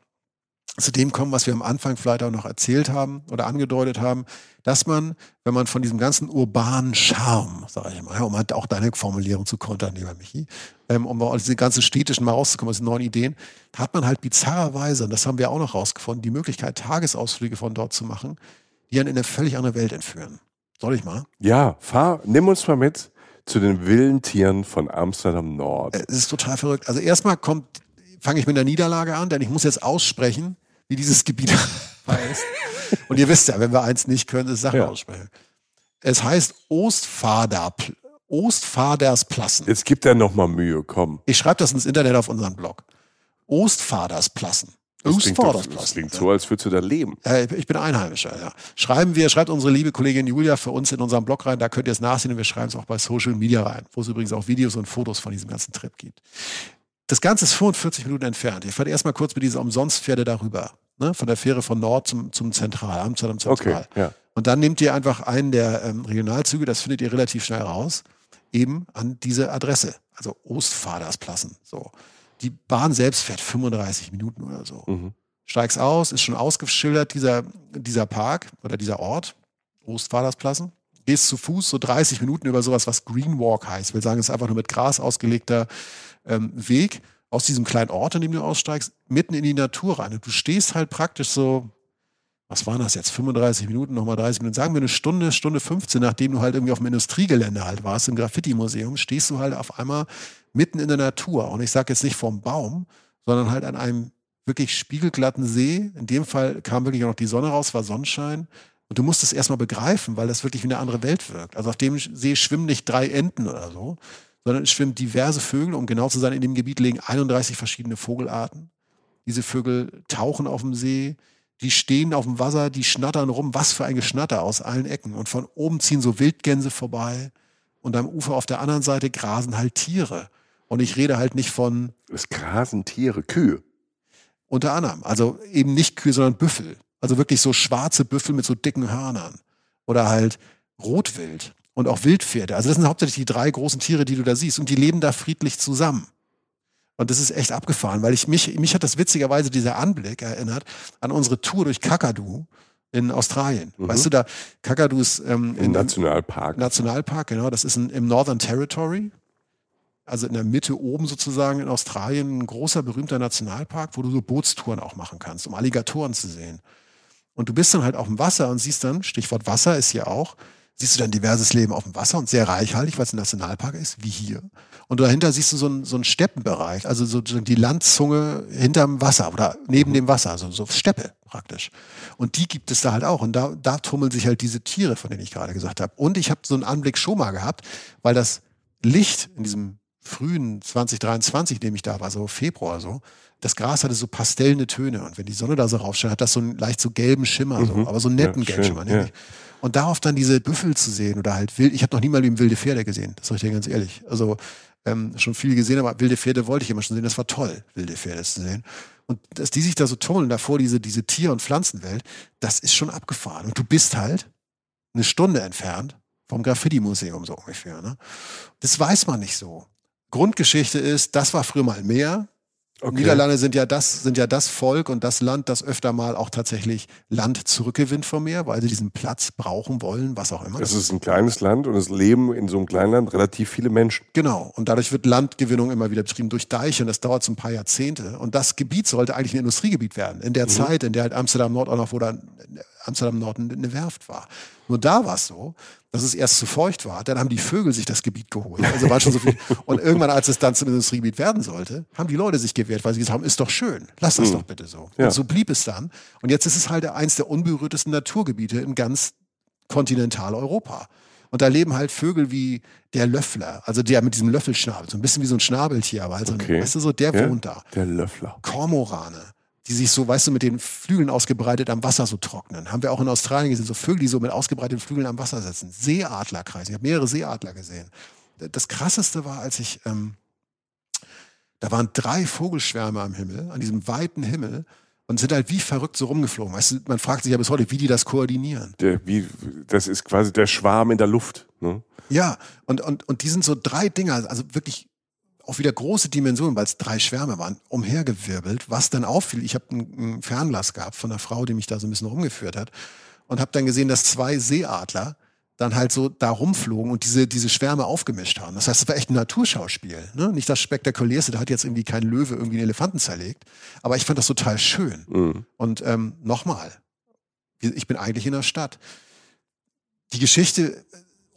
zu dem kommen, was wir am Anfang vielleicht auch noch erzählt haben oder angedeutet haben, dass man, wenn man von diesem ganzen urbanen Charme, sage ich mal, um halt auch deine Formulierung zu kontern, lieber Michi, ähm, um aus diesen ganzen städtischen mal rauszukommen, aus den neuen Ideen, hat man halt bizarrerweise, und das haben wir auch noch rausgefunden, die Möglichkeit, Tagesausflüge von dort zu machen, die einen in eine völlig andere Welt entführen. Soll ich mal? Ja, fahr, nimm uns mal mit zu den wilden Tieren von Amsterdam Nord. Äh, es ist total verrückt. Also erstmal kommt, fange ich mit der Niederlage an, denn ich muss jetzt aussprechen, wie dieses Gebiet *laughs* heißt. Und ihr wisst ja, wenn wir eins nicht können, ist Sachen ja. aussprechen. Es heißt Ostfader, Ostfadersplassen. Jetzt gibt er noch mal Mühe, komm. Ich schreibe das ins Internet auf unseren Blog. Ostfadersplassen. Das klingt, das klingt so, als würdest du da leben. Ja, ich bin Einheimischer, ja. Schreiben wir, schreibt unsere liebe Kollegin Julia für uns in unserem Blog rein, da könnt ihr es nachsehen und wir schreiben es auch bei Social Media rein, wo es übrigens auch Videos und Fotos von diesem ganzen Trip gibt. Das Ganze ist 45 Minuten entfernt. Ich fahre erstmal kurz mit dieser Umsonstpferde darüber. Ne? Von der Fähre von Nord zum, zum Zentral, Amsterdam Zentral. Okay, ja. Und dann nehmt ihr einfach einen der ähm, Regionalzüge, das findet ihr relativ schnell raus, eben an diese Adresse. Also Ostfadersplassen. So. Die Bahn selbst fährt 35 Minuten oder so. Mhm. Steigst aus, ist schon ausgeschildert, dieser, dieser Park oder dieser Ort, Ostfadersplassen. Gehst zu Fuß so 30 Minuten über sowas, was Green Walk heißt. Will sagen, es ist einfach nur mit Gras ausgelegter ähm, Weg aus diesem kleinen Ort, in dem du aussteigst, mitten in die Natur rein. Und du stehst halt praktisch so, was waren das jetzt, 35 Minuten, nochmal 30 Minuten, sagen wir eine Stunde, Stunde 15, nachdem du halt irgendwie auf dem Industriegelände halt warst, im Graffiti-Museum, stehst du halt auf einmal mitten in der Natur. Und ich sage jetzt nicht vom Baum, sondern halt an einem wirklich spiegelglatten See. In dem Fall kam wirklich auch noch die Sonne raus, war Sonnenschein. Und du musst es erstmal begreifen, weil das wirklich wie eine andere Welt wirkt. Also auf dem See schwimmen nicht drei Enten oder so, sondern es schwimmen diverse Vögel. Um genau zu sein, in dem Gebiet liegen 31 verschiedene Vogelarten. Diese Vögel tauchen auf dem See, die stehen auf dem Wasser, die schnattern rum. Was für ein Geschnatter aus allen Ecken. Und von oben ziehen so Wildgänse vorbei. Und am Ufer auf der anderen Seite grasen halt Tiere. Und ich rede halt nicht von. Es grasen Tiere, Kühe. Unter anderem. Also eben nicht Kühe, sondern Büffel. Also wirklich so schwarze Büffel mit so dicken Hörnern. Oder halt Rotwild und auch Wildpferde. Also das sind hauptsächlich die drei großen Tiere, die du da siehst. Und die leben da friedlich zusammen. Und das ist echt abgefahren, weil ich mich, mich hat das witzigerweise dieser Anblick erinnert an unsere Tour durch Kakadu in Australien. Mhm. Weißt du, da Kakadu ist ähm, im Nationalpark. Nationalpark, genau. Das ist in, im Northern Territory, also in der Mitte oben sozusagen in Australien, ein großer berühmter Nationalpark, wo du so Bootstouren auch machen kannst, um Alligatoren zu sehen. Und du bist dann halt auf dem Wasser und siehst dann, Stichwort Wasser ist hier auch, siehst du dann diverses Leben auf dem Wasser und sehr reichhaltig, weil es ein Nationalpark ist, wie hier. Und dahinter siehst du so einen, so einen Steppenbereich, also so die Landzunge hinterm Wasser oder neben mhm. dem Wasser, also so Steppe praktisch. Und die gibt es da halt auch. Und da, da tummeln sich halt diese Tiere, von denen ich gerade gesagt habe. Und ich habe so einen Anblick schon mal gehabt, weil das Licht in diesem frühen 2023, in dem ich da war, so Februar so, das Gras hatte so pastellende Töne. Und wenn die Sonne da so raufscheint, hat das so einen leicht so gelben Schimmer, so, mhm. aber so einen netten ja, gelben Schimmer. Ja. Und darauf dann diese Büffel zu sehen oder halt wild, ich habe noch nie mal eben wilde Pferde gesehen, das sage ich dir ganz ehrlich. Also ähm, schon viel gesehen, aber wilde Pferde wollte ich immer schon sehen. Das war toll, wilde Pferde zu sehen. Und dass die sich da so tummeln davor, diese, diese Tier- und Pflanzenwelt, das ist schon abgefahren. Und du bist halt eine Stunde entfernt vom Graffiti-Museum so ungefähr. Ne? Das weiß man nicht so. Grundgeschichte ist, das war früher mal mehr, Okay. Niederlande sind ja das, sind ja das Volk und das Land, das öfter mal auch tatsächlich Land zurückgewinnt vom Meer, weil sie diesen Platz brauchen wollen, was auch immer. Es ist ein kleines Land und es leben in so einem kleinen Land relativ viele Menschen. Genau. Und dadurch wird Landgewinnung immer wieder betrieben durch Deiche und das dauert so ein paar Jahrzehnte. Und das Gebiet sollte eigentlich ein Industriegebiet werden. In der mhm. Zeit, in der halt Amsterdam Nord auch noch, wo dann Amsterdam Nord eine Werft war. Nur da war es so, dass es erst zu feucht war. Dann haben die Vögel sich das Gebiet geholt. Also war schon so viel. Und irgendwann, als es dann zum Industriegebiet werden sollte, haben die Leute sich gewehrt, weil sie gesagt haben, ist doch schön. Lass das mhm. doch bitte so. Ja. Und so blieb es dann. Und jetzt ist es halt eins der unberührtesten Naturgebiete in ganz Kontinentaleuropa. Und da leben halt Vögel wie der Löffler, also der mit diesem Löffelschnabel, so ein bisschen wie so ein Schnabeltier, aber also, okay. weißt du so, der ja, wohnt da. Der Löffler. Kormorane die sich so, weißt du, mit den Flügeln ausgebreitet am Wasser so trocknen. Haben wir auch in Australien gesehen, so Vögel, die so mit ausgebreiteten Flügeln am Wasser sitzen. Seeadlerkreise. Ich habe mehrere Seeadler gesehen. Das krasseste war, als ich, ähm, da waren drei Vogelschwärme am Himmel, an diesem weiten Himmel und sind halt wie verrückt so rumgeflogen. Weißt du, man fragt sich ja bis heute, wie die das koordinieren. Der, wie, das ist quasi der Schwarm in der Luft. Ne? Ja, und, und, und die sind so drei Dinger, also wirklich auch wieder große Dimensionen, weil es drei Schwärme waren, umhergewirbelt. Was dann auffiel, ich habe einen Fernlass gehabt von einer Frau, die mich da so ein bisschen rumgeführt hat und habe dann gesehen, dass zwei Seeadler dann halt so da rumflogen und diese, diese Schwärme aufgemischt haben. Das heißt, es war echt ein Naturschauspiel. Ne? Nicht das Spektakulärste, da hat jetzt irgendwie kein Löwe irgendwie einen Elefanten zerlegt. Aber ich fand das total schön. Mhm. Und ähm, nochmal, ich bin eigentlich in der Stadt. Die Geschichte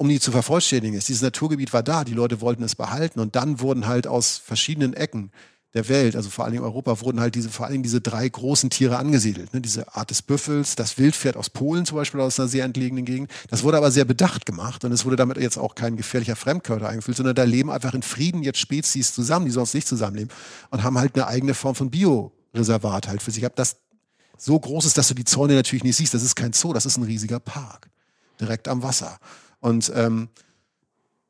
um die zu vervollständigen ist. Dieses Naturgebiet war da, die Leute wollten es behalten und dann wurden halt aus verschiedenen Ecken der Welt, also vor allen Dingen Europa, wurden halt diese, vor allen Dingen diese drei großen Tiere angesiedelt. Ne? Diese Art des Büffels, das Wildpferd aus Polen zum Beispiel, aus einer sehr entlegenen Gegend. Das wurde aber sehr bedacht gemacht und es wurde damit jetzt auch kein gefährlicher Fremdkörper eingefühlt, sondern da leben einfach in Frieden jetzt Spezies zusammen, die sonst nicht zusammenleben und haben halt eine eigene Form von Bioreservat halt für sich. Ich das so groß ist, dass du die Zäune natürlich nicht siehst. Das ist kein Zoo, das ist ein riesiger Park. Direkt am Wasser. Und ähm,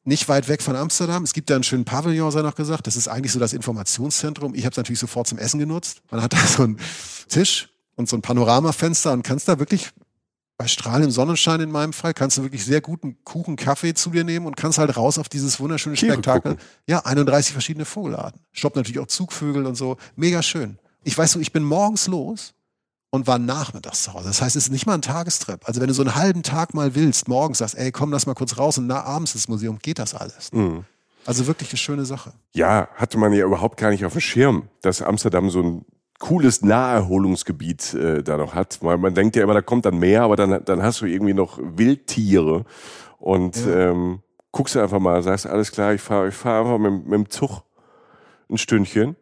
nicht weit weg von Amsterdam. Es gibt da einen schönen Pavillon, sei noch gesagt. Das ist eigentlich so das Informationszentrum. Ich habe es natürlich sofort zum Essen genutzt. Man hat *laughs* da so einen Tisch und so ein Panoramafenster und kannst da wirklich bei strahlendem Sonnenschein in meinem Fall kannst du wirklich sehr guten Kuchen, Kaffee zu dir nehmen und kannst halt raus auf dieses wunderschöne Tiere Spektakel. gucken. Ja, 31 verschiedene Vogelarten. Stopp natürlich auch Zugvögel und so. Mega schön. Ich weiß so, ich bin morgens los und war nachmittags zu Hause. Das heißt, es ist nicht mal ein Tagestrip. Also wenn du so einen halben Tag mal willst, morgens sagst, ey, komm, lass mal kurz raus und na, abends ins Museum, geht das alles. Mhm. Also wirklich eine schöne Sache. Ja, hatte man ja überhaupt gar nicht auf dem Schirm, dass Amsterdam so ein cooles Naherholungsgebiet äh, da noch hat. Weil man denkt ja immer, da kommt dann mehr, aber dann, dann hast du irgendwie noch Wildtiere und Ja. ähm, guckst du einfach mal, sagst, alles klar, ich fahre ich fahr einfach mit, mit dem Zug ein Stündchen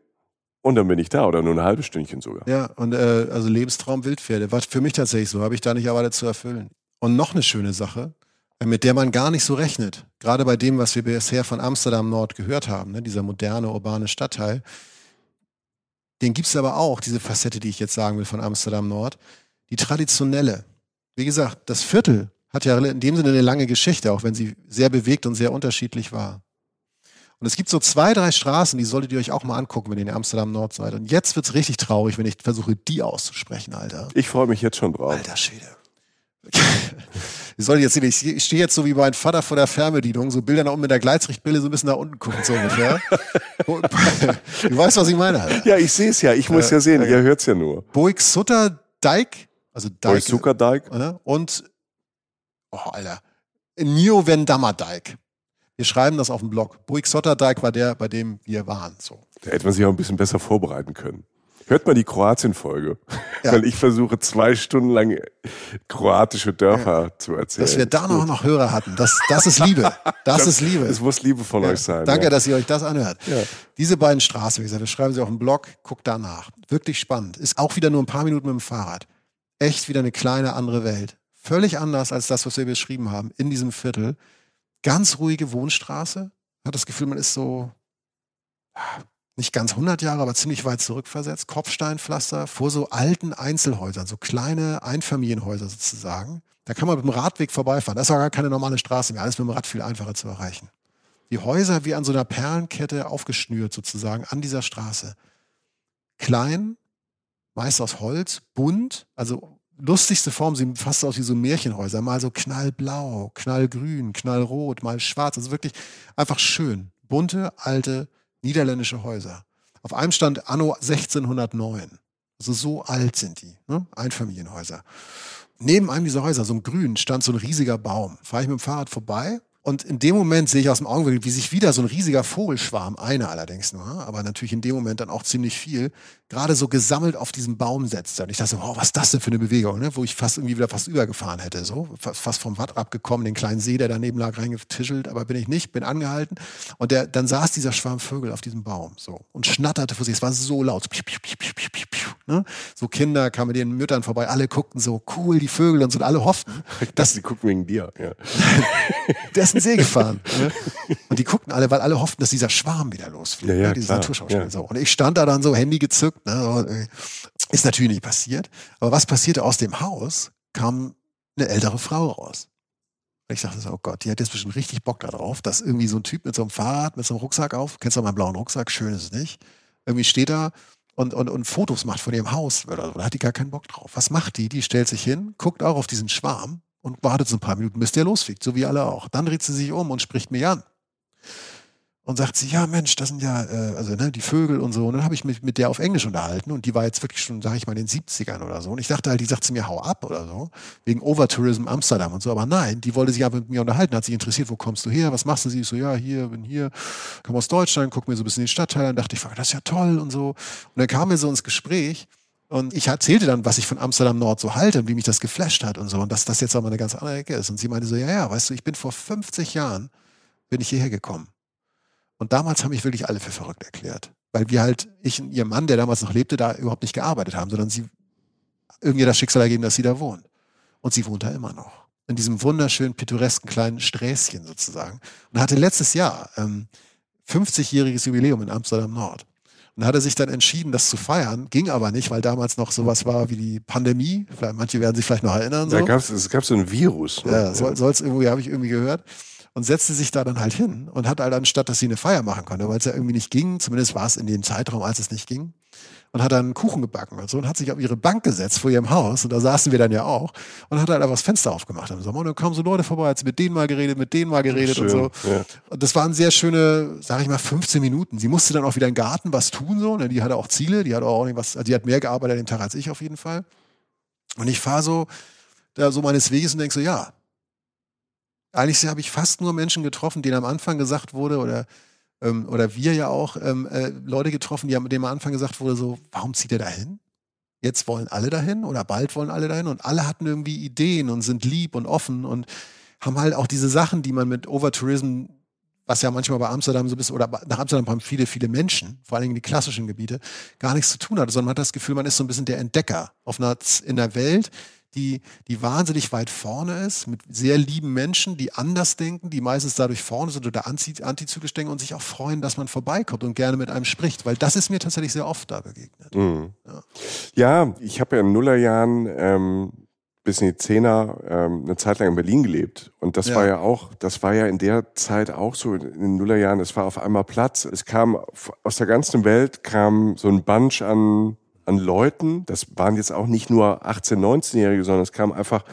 und dann bin ich da oder nur ein halbes Stündchen sogar. Ja, und äh, also Lebenstraum Wildpferde. War für mich tatsächlich so, habe ich da nicht erwartet zu erfüllen. Und noch eine schöne Sache, äh, mit der man gar nicht so rechnet. Gerade bei dem, was wir bisher von Amsterdam Nord gehört haben, ne, dieser moderne urbane Stadtteil. Den gibt es aber auch, diese Facette, die ich jetzt sagen will von Amsterdam Nord. Die traditionelle. Wie gesagt, das Viertel hat ja in dem Sinne eine lange Geschichte, auch wenn sie sehr bewegt und sehr unterschiedlich war. Und es gibt so zwei, drei Straßen, die solltet ihr euch auch mal angucken, wenn ihr in Amsterdam Nord seid. Und jetzt wird's richtig traurig, wenn ich versuche, die auszusprechen, Alter. Ich freue mich jetzt schon drauf. Alter Schwede. *laughs* Solltet jetzt sehen, ich stehe jetzt so wie mein Vater vor der Fernbedienung, so Bilder nach unten mit der Gleitsichtbrille so ein bisschen nach unten gucken, so ungefähr. *laughs* du weißt, was ich meine, Alter. Ja, ich sehe es ja. Ich muss Ja, ja sehen. ja. Ihr hört's ja nur. Boik Sutter Dijk, also Dijk, Zuckerdijk. äh, und, oh, Alter, Nio Vendammer Dijk. Wir schreiben das auf dem Blog. Boik Sutter Dijk war der, bei dem wir waren, so. Da hätte man sich auch ein bisschen besser vorbereiten können. Hört mal die Kroatien-Folge. *laughs* Ja. Weil ich versuche zwei Stunden lang kroatische Dörfer zu erzählen. Dass wir da noch, noch Hörer hatten, das, das ist Liebe. Das, ist Liebe. Es muss Liebe von Ja, euch sein. Danke, ja. dass ihr euch das anhört. Ja. Diese beiden Straßen, wie gesagt, wir schreiben sie auf dem Blog, guckt danach. Wirklich spannend. Ist auch wieder nur ein paar Minuten mit dem Fahrrad. Echt wieder eine kleine andere Welt. Völlig anders als das, was wir beschrieben haben in diesem Viertel. Ganz ruhige Wohnstraße. Hat das Gefühl, man ist so nicht ganz 100 Jahre, aber ziemlich weit zurückversetzt. Kopfsteinpflaster vor so alten Einzelhäusern, so kleine Einfamilienhäuser sozusagen. Da kann man mit dem Radweg vorbeifahren. Das ist aber gar keine normale Straße mehr. Alles mit dem Rad viel einfacher zu erreichen. Die Häuser wie an so einer Perlenkette aufgeschnürt sozusagen an dieser Straße. Klein, meist aus Holz, bunt, also lustigste Form, sehen fast aus wie so Märchenhäuser. Mal so knallblau, knallgrün, knallrot, mal schwarz. Also wirklich einfach schön. Bunte, alte, niederländische Häuser. Auf einem stand Anno 1609. Also so alt sind die. Ne? Einfamilienhäuser. Neben einem dieser Häuser, so ein Grün, stand so ein riesiger Baum. Fahre ich mit dem Fahrrad vorbei und in dem Moment sehe ich aus dem Augenwinkel, wie sich wieder so ein riesiger Vogelschwarm, einer allerdings nur, aber natürlich in dem Moment dann auch ziemlich viel, gerade so gesammelt auf diesen Baum setzte. Und ich dachte so, oh, was ist das denn für eine Bewegung, ne? wo ich fast irgendwie wieder fast übergefahren hätte, so fa- fast vom Watt abgekommen, den kleinen See, der daneben lag, reingetischelt, aber bin ich nicht, bin angehalten. Und der, dann saß dieser Schwarm Vögel auf diesem Baum so und schnatterte vor sich. Es war so laut, so, piu, piu, piu, piu, piu, piu, ne? so Kinder kamen mit ihren Müttern vorbei, alle guckten so cool, die Vögel und so, und alle hofften, Ich dachte, die gucken wegen dir. Ja. *laughs* den See *laughs* gefahren. Und die guckten alle, weil alle hofften, dass dieser Schwarm wieder losfliegt. Ja, ja, ne? Dieses Naturschauspiel. ja. So. Und ich stand da dann so, Handy gezückt. Ne? Äh, ist natürlich nicht passiert. Aber was passierte aus dem Haus, kam eine ältere Frau raus. Und ich dachte so, oh Gott, die hat jetzt bestimmt richtig Bock da drauf, dass irgendwie so ein Typ mit so einem Fahrrad, mit so einem Rucksack auf, kennst du meinen blauen Rucksack, schön ist es nicht, irgendwie steht da und, und, und Fotos macht von ihrem Haus oder so. Da hat die gar keinen Bock drauf. Was macht die? Die stellt sich hin, guckt auch auf diesen Schwarm und wartet so ein paar Minuten, bis der losfliegt, so wie alle auch. Dann dreht sie sich um und spricht mich an. Und sagt sie, ja Mensch, das sind ja, äh, also ne, die Vögel und so. Und dann habe ich mich mit der auf Englisch unterhalten und die war jetzt wirklich schon, sage ich mal, in den 70ern oder so. Und ich dachte halt, die sagt zu mir, hau ab oder so, wegen Overtourism Amsterdam und so. Aber nein, die wollte sich aber mit mir unterhalten, hat sich interessiert, wo kommst du her, was machst du? Sie Ich so, ja, hier, bin hier, komme aus Deutschland, guck mir so ein bisschen den Stadtteil an, dachte ich, das ist ja toll und so. Und dann kamen wir so ins Gespräch und ich erzählte dann, was ich von Amsterdam Nord so halte und wie mich das geflasht hat und so. Und dass das jetzt auch mal eine ganz andere Ecke ist. Und sie meinte so, ja, ja, weißt du, ich bin vor 50 Jahren, bin ich hierher gekommen. Und damals haben mich wirklich alle für verrückt erklärt. Weil wir halt, ich und ihr Mann, der damals noch lebte, da überhaupt nicht gearbeitet haben, sondern sie irgendwie das Schicksal ergeben, dass sie da wohnt. Und sie wohnt da immer noch. In diesem wunderschönen, pittoresken kleinen Sträßchen sozusagen. Und hatte letztes Jahr ähm, 50-jähriges Jubiläum in Amsterdam Nord. Und hatte sich dann entschieden, das zu feiern, ging aber nicht, weil damals noch sowas war wie die Pandemie. Vielleicht, manche werden sich vielleicht noch erinnern. So. Da gab's, es gab so ein Virus. ne? Ja, soll es irgendwie, habe ich irgendwie gehört. und setzte sich da dann halt hin und hat halt anstatt, dass sie eine Feier machen konnte, weil es ja irgendwie nicht ging, zumindest war es in dem Zeitraum, als es nicht ging, und hat dann einen Kuchen gebacken und so und hat sich auf ihre Bank gesetzt vor ihrem Haus und da saßen wir dann ja auch und hat halt einfach das Fenster aufgemacht im Sommer und dann kamen so Leute vorbei, hat sie mit denen mal geredet, mit denen mal geredet Schön, und so. ja. Und das waren sehr schöne, sag ich mal, 15 Minuten. Sie musste dann auch wieder im Garten was tun, so. Ne? Die hatte auch Ziele, die hat auch irgendwas, also die hat mehr gearbeitet an dem Tag als ich auf jeden Fall. Und ich fahre so, da so meines Weges und denke so, ja. Eigentlich habe ich fast nur Menschen getroffen, denen am Anfang gesagt wurde, oder, ähm, oder wir ja auch, ähm, äh, Leute getroffen, die haben, denen am Anfang gesagt wurde, so, warum zieht ihr da hin? Jetzt wollen alle dahin oder bald wollen alle dahin und alle hatten irgendwie Ideen und sind lieb und offen und haben halt auch diese Sachen, die man mit Overtourism, was ja manchmal bei Amsterdam so ist, oder nach Amsterdam haben viele, viele Menschen, vor allen Dingen die klassischen Gebiete, gar nichts zu tun hat, sondern man hat das Gefühl, man ist so ein bisschen der Entdecker auf einer, in der Welt, die, die wahnsinnig weit vorne ist, mit sehr lieben Menschen, die anders denken, die meistens dadurch vorne sind oder anti, antizyklisch denken und sich auch freuen, dass man vorbeikommt und gerne mit einem spricht, weil das ist mir tatsächlich sehr oft da begegnet. Mhm. Ja. Ja, ich habe ja in Nullerjahren ähm, bis in die Zehner ähm, eine Zeit lang in Berlin gelebt. Und das Ja. war ja auch, das war ja in der Zeit auch so, in den Nullerjahren, es war auf einmal Platz. Es kam aus der ganzen Welt kam so ein Bunch an, an Leuten. Das waren jetzt auch nicht nur 18-, 19-Jährige, sondern es kamen einfach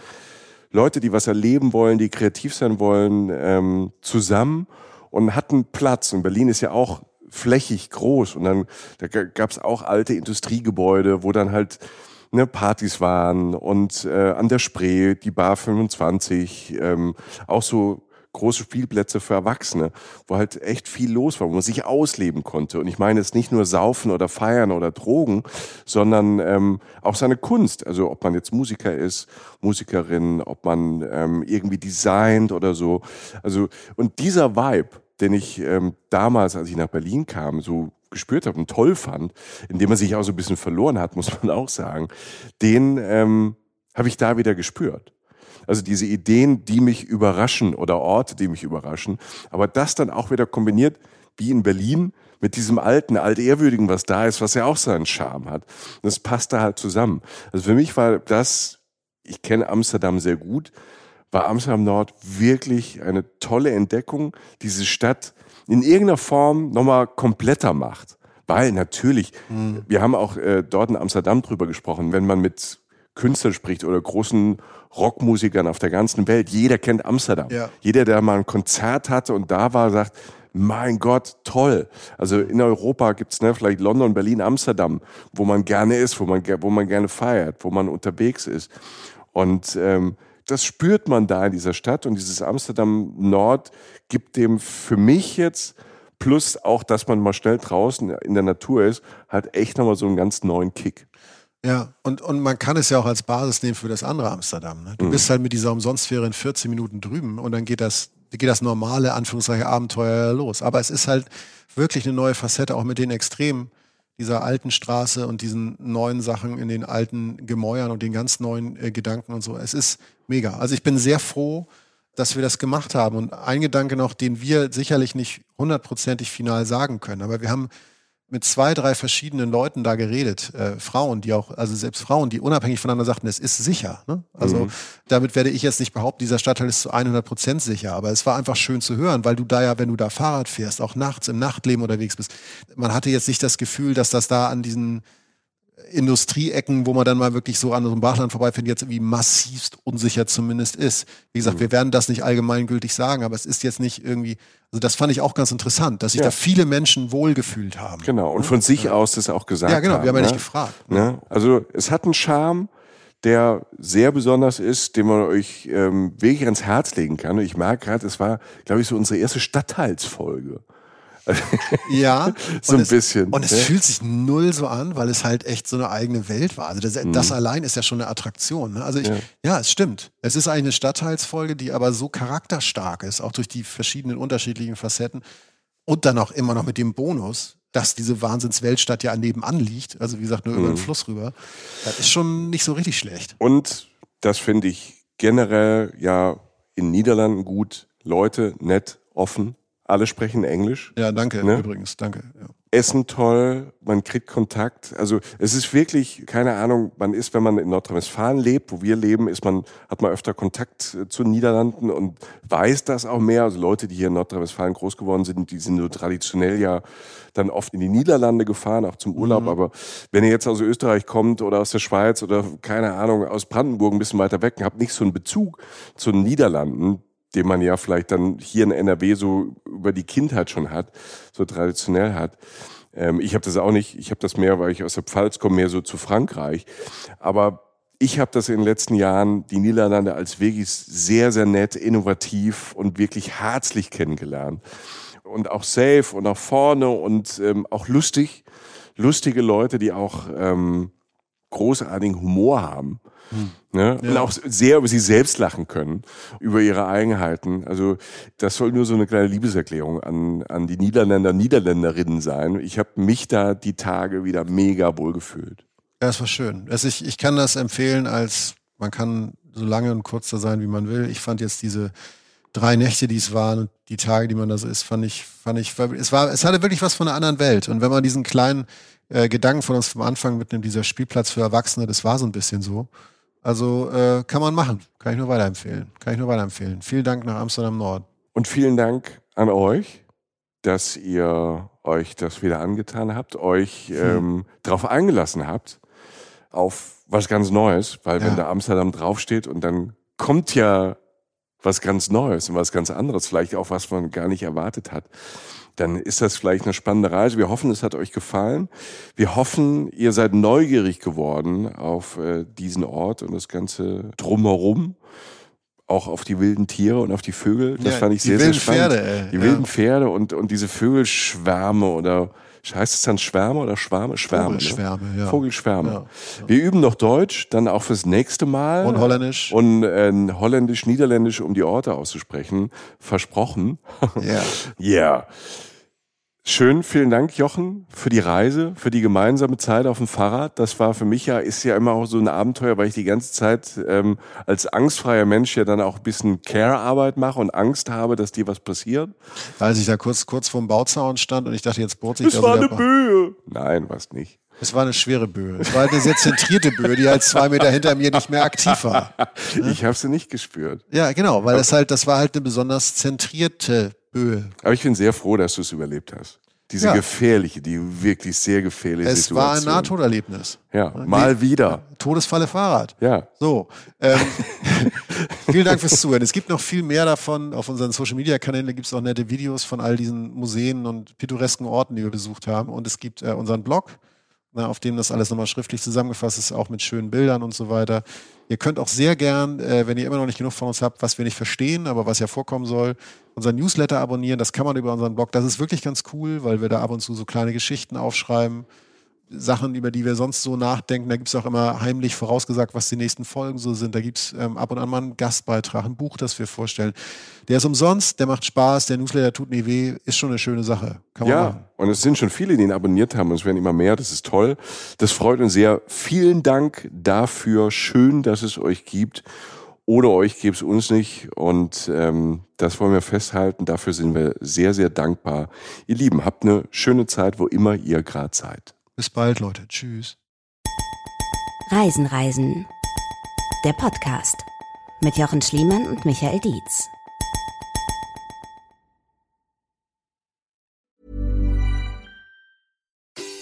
Leute, die was erleben wollen, die kreativ sein wollen, ähm, zusammen und hatten Platz. Und Berlin ist ja auch flächig groß. Und dann da gab es auch alte Industriegebäude, wo dann halt ne, Partys waren und äh, an der Spree, die Bar 25, ähm, auch so große Spielplätze für Erwachsene, wo halt echt viel los war, wo man sich ausleben konnte. Und ich meine jetzt nicht nur Saufen oder Feiern oder Drogen, sondern ähm, auch seine Kunst. Also ob man jetzt Musiker ist, Musikerin, ob man ähm, irgendwie designt oder so. Also und dieser Vibe, den ich ähm, damals, als ich nach Berlin kam, so gespürt habe und toll fand, in dem man sich auch so ein bisschen verloren hat, *laughs* muss man auch sagen, den ähm, habe ich da wieder gespürt. Also diese Ideen, die mich überraschen oder Orte, die mich überraschen. Aber das dann auch wieder kombiniert, wie in Berlin, mit diesem alten, altehrwürdigen, was da ist, was ja auch seinen Charme hat. Und das passt da halt zusammen. Also für mich war das, ich kenne Amsterdam sehr gut, war Amsterdam Nord wirklich eine tolle Entdeckung, diese Stadt in irgendeiner Form nochmal kompletter macht. Weil natürlich, wir haben auch äh, dort in Amsterdam drüber gesprochen, wenn man mit Künstlern spricht oder großen Rockmusikern auf der ganzen Welt, jeder kennt Amsterdam. Ja. Jeder, der mal ein Konzert hatte und da war, sagt, mein Gott, toll. Also in Europa gibt's ne, vielleicht London, Berlin, Amsterdam, wo man gerne ist, wo man, wo man gerne feiert, wo man unterwegs ist. Und ähm, das spürt man da in dieser Stadt und dieses Amsterdam Nord gibt dem für mich jetzt, plus auch, dass man mal schnell draußen in der Natur ist, halt echt nochmal so einen ganz neuen Kick. Ja, und, und man kann es ja auch als Basis nehmen für das andere Amsterdam. Ne? Du bist halt mit dieser Umsonstfähre in 14 Minuten drüben und dann geht das, geht das normale, Anführungszeichen, Abenteuer los. Aber es ist halt wirklich eine neue Facette, auch mit den Extremen dieser alten Straße und diesen neuen Sachen in den alten Gemäuern und den ganz neuen äh, Gedanken und so. Es ist mega. Also ich bin sehr froh, dass wir das gemacht haben. Und ein Gedanke noch, den wir sicherlich nicht hundertprozentig final sagen können, aber wir haben mit zwei, drei verschiedenen Leuten da geredet, äh, Frauen, die auch, also selbst Frauen, die unabhängig voneinander sagten, es ist sicher. Ne? Also damit werde ich jetzt nicht behaupten, dieser Stadtteil ist zu 100 Prozent sicher, aber es war einfach schön zu hören, weil du da ja, wenn du da Fahrrad fährst, auch nachts im Nachtleben unterwegs bist, man hatte jetzt nicht das Gefühl, dass das da an diesen Industrieecken, wo man dann mal wirklich so an so einem Bachland vorbeifährt, jetzt irgendwie massivst unsicher zumindest ist. Wie gesagt, wir werden das nicht allgemeingültig sagen, aber es ist jetzt nicht irgendwie, also das fand ich auch ganz interessant, dass sich Ja. da viele Menschen wohlgefühlt haben. Genau. Und von sich aus das auch gesagt Ja, genau, wir haben ja ne? nicht gefragt. Ne? Also es hat einen Charme, der sehr besonders ist, den man euch ähm, wirklich ans Herz legen kann. Und ich merke gerade, es war, glaube ich, so unsere erste Stadtteilsfolge. Ja, *laughs* So ein es, bisschen, Und es ne? fühlt sich null so an, weil es halt echt so eine eigene Welt war. Also das, das allein ist ja schon eine Attraktion. Ne? Also ich, ja. Mhm. Ja. es stimmt. Es ist eigentlich eine Stadtteilsfolge, die aber so charakterstark ist, auch durch die verschiedenen unterschiedlichen Facetten und dann auch immer noch mit dem Bonus, dass diese Wahnsinnsweltstadt ja nebenan liegt. Also wie gesagt, nur über Mhm. den Fluss rüber. Das ist schon nicht so richtig schlecht. Und das finde ich generell ja in Niederlanden gut. Leute nett, offen. Alle sprechen Englisch. Ja, danke Ne? übrigens, danke. Ja. Essen toll, man kriegt Kontakt. Also es ist wirklich, keine Ahnung, man ist, wenn man in Nordrhein-Westfalen lebt, wo wir leben, ist man, hat man öfter Kontakt äh, zu den Niederlanden und weiß das auch mehr. Also Leute, die hier in Nordrhein-Westfalen groß geworden sind, die sind so traditionell ja dann oft in die Niederlande gefahren, auch zum Urlaub. Aber wenn ihr jetzt aus Österreich kommt oder aus der Schweiz oder keine Ahnung, aus Brandenburg ein bisschen weiter weg und habt nicht so einen Bezug zu den Niederlanden, den man ja vielleicht dann hier in NRW so über die Kindheit schon hat, so traditionell hat. Ähm, ich habe das auch nicht. Ich habe das mehr, weil ich aus der Pfalz komme, mehr so zu Frankreich. Aber ich habe das in den letzten Jahren, die Niederlande, als wirklich sehr, sehr nett, innovativ und wirklich herzlich kennengelernt. Und auch safe und auch vorne und ähm, auch lustig. Lustige Leute, die auch ähm, großartigen Humor haben. Ne? Und auch sehr über sie selbst lachen können, über ihre Eigenheiten. Also das soll nur so eine kleine Liebeserklärung an, an die Niederländer, Niederländerinnen sein. Ich habe mich da die Tage wieder mega wohl gefühlt. Ja, es war schön. Also ich, ich kann das empfehlen als, man kann so lange und kurz da sein, wie man will. Ich fand jetzt diese drei Nächte, die es waren und die Tage, die man da so ist, fand ich, fand ich, es war, es hatte wirklich was von einer anderen Welt. Und wenn man diesen kleinen äh, Gedanken von uns vom Anfang mitnimmt, dieser Spielplatz für Erwachsene, das war so ein bisschen so. Also äh, kann man machen. Kann ich nur weiterempfehlen. Kann ich nur weiterempfehlen. Vielen Dank nach Amsterdam Nord. Und vielen Dank an euch, dass ihr euch das wieder angetan habt, euch ähm, darauf eingelassen habt, auf was ganz Neues, weil Ja. wenn da Amsterdam draufsteht und dann kommt ja was ganz Neues und was ganz anderes, vielleicht auch was man gar nicht erwartet hat, dann ist das vielleicht eine spannende Reise. Wir hoffen, es hat euch gefallen. Wir hoffen, ihr seid neugierig geworden auf äh, diesen Ort und das Ganze drumherum. Auch auf die wilden Tiere und auf die Vögel. Das Ja, fand ich die sehr, sehr wilden spannend. Pferde, ey. Die Ja. wilden Pferde und, und diese Vögelschwärme oder heißt es dann Schwärme oder Schwarme? Schwärme. Ne? Vogelschwärme, ja. Vogelschwärme. Ja, Wir üben noch Deutsch, dann auch fürs nächste Mal. Und Holländisch. Und äh, Holländisch, Niederländisch, um die Orte auszusprechen. Versprochen. Ja. *laughs* Ja. Schön, vielen Dank, Jochen, für die Reise, für die gemeinsame Zeit auf dem Fahrrad. Das war für mich ja, ist ja immer auch so ein Abenteuer, weil ich die ganze Zeit ähm, als angstfreier Mensch ja dann auch ein bisschen Care-Arbeit mache und Angst habe, dass dir was passiert. Als ich da kurz, kurz vorm Bauzaun stand und ich dachte, jetzt bohrt sich Es da war eine Böe. Nein, was nicht. Es war eine schwere Böe. Es war eine sehr zentrierte Böe, die halt zwei Meter hinter mir nicht mehr aktiv war. *laughs* Ich habe sie nicht gespürt. Ja, genau, weil das halt, das war halt eine besonders zentrierte Böe. Aber ich bin sehr froh, dass du es überlebt hast. Diese Ja. gefährliche, die wirklich sehr gefährliche Es war ein Situation. Nahtoderlebnis. Ja, mal wieder. Todesfalle Fahrrad. Ja. So, ähm, *laughs* vielen Dank fürs Zuhören. Es gibt noch viel mehr davon. Auf unseren Social Media Kanälen gibt es auch nette Videos von all diesen Museen und pittoresken Orten, die wir besucht haben. Und es gibt äh, unseren Blog, na, auf dem das alles nochmal schriftlich zusammengefasst ist, auch mit schönen Bildern und so weiter. Ihr könnt auch sehr gern, äh, wenn ihr immer noch nicht genug von uns habt, was wir nicht verstehen, aber was ja vorkommen soll, unseren Newsletter abonnieren. Das kann man über unseren Blog. Das ist wirklich ganz cool, weil wir da ab und zu so kleine Geschichten aufschreiben. Sachen, über die wir sonst so nachdenken. Da gibt es auch immer heimlich vorausgesagt, was die nächsten Folgen so sind. Da gibt es ähm, ab und an mal einen Gastbeitrag, ein Buch, das wir vorstellen. Der ist umsonst, der macht Spaß, der Newsletter tut nie weh, ist schon eine schöne Sache. Kann Ja, machen. und es sind schon viele, die ihn abonniert haben und es werden immer mehr. Das ist toll. Das freut uns sehr. Vielen Dank dafür. Schön, dass es euch gibt. Ohne euch gäbe es uns nicht. Und ähm, das wollen wir festhalten. Dafür sind wir sehr, sehr dankbar. Ihr Lieben, habt eine schöne Zeit, wo immer ihr gerade seid. Bis bald, Leute. Tschüss. Reisen, Reisen. Der Podcast mit Jochen Schliemann und Michael Dietz.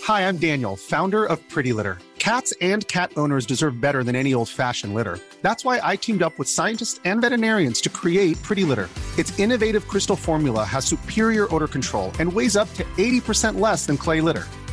Hi, I'm Daniel, founder of Pretty Litter. Cats and cat owners deserve better than any old fashioned litter. That's why I teamed up with scientists and veterinarians to create Pretty Litter. Its innovative crystal formula has superior odor control and weighs up to 80% less than clay litter.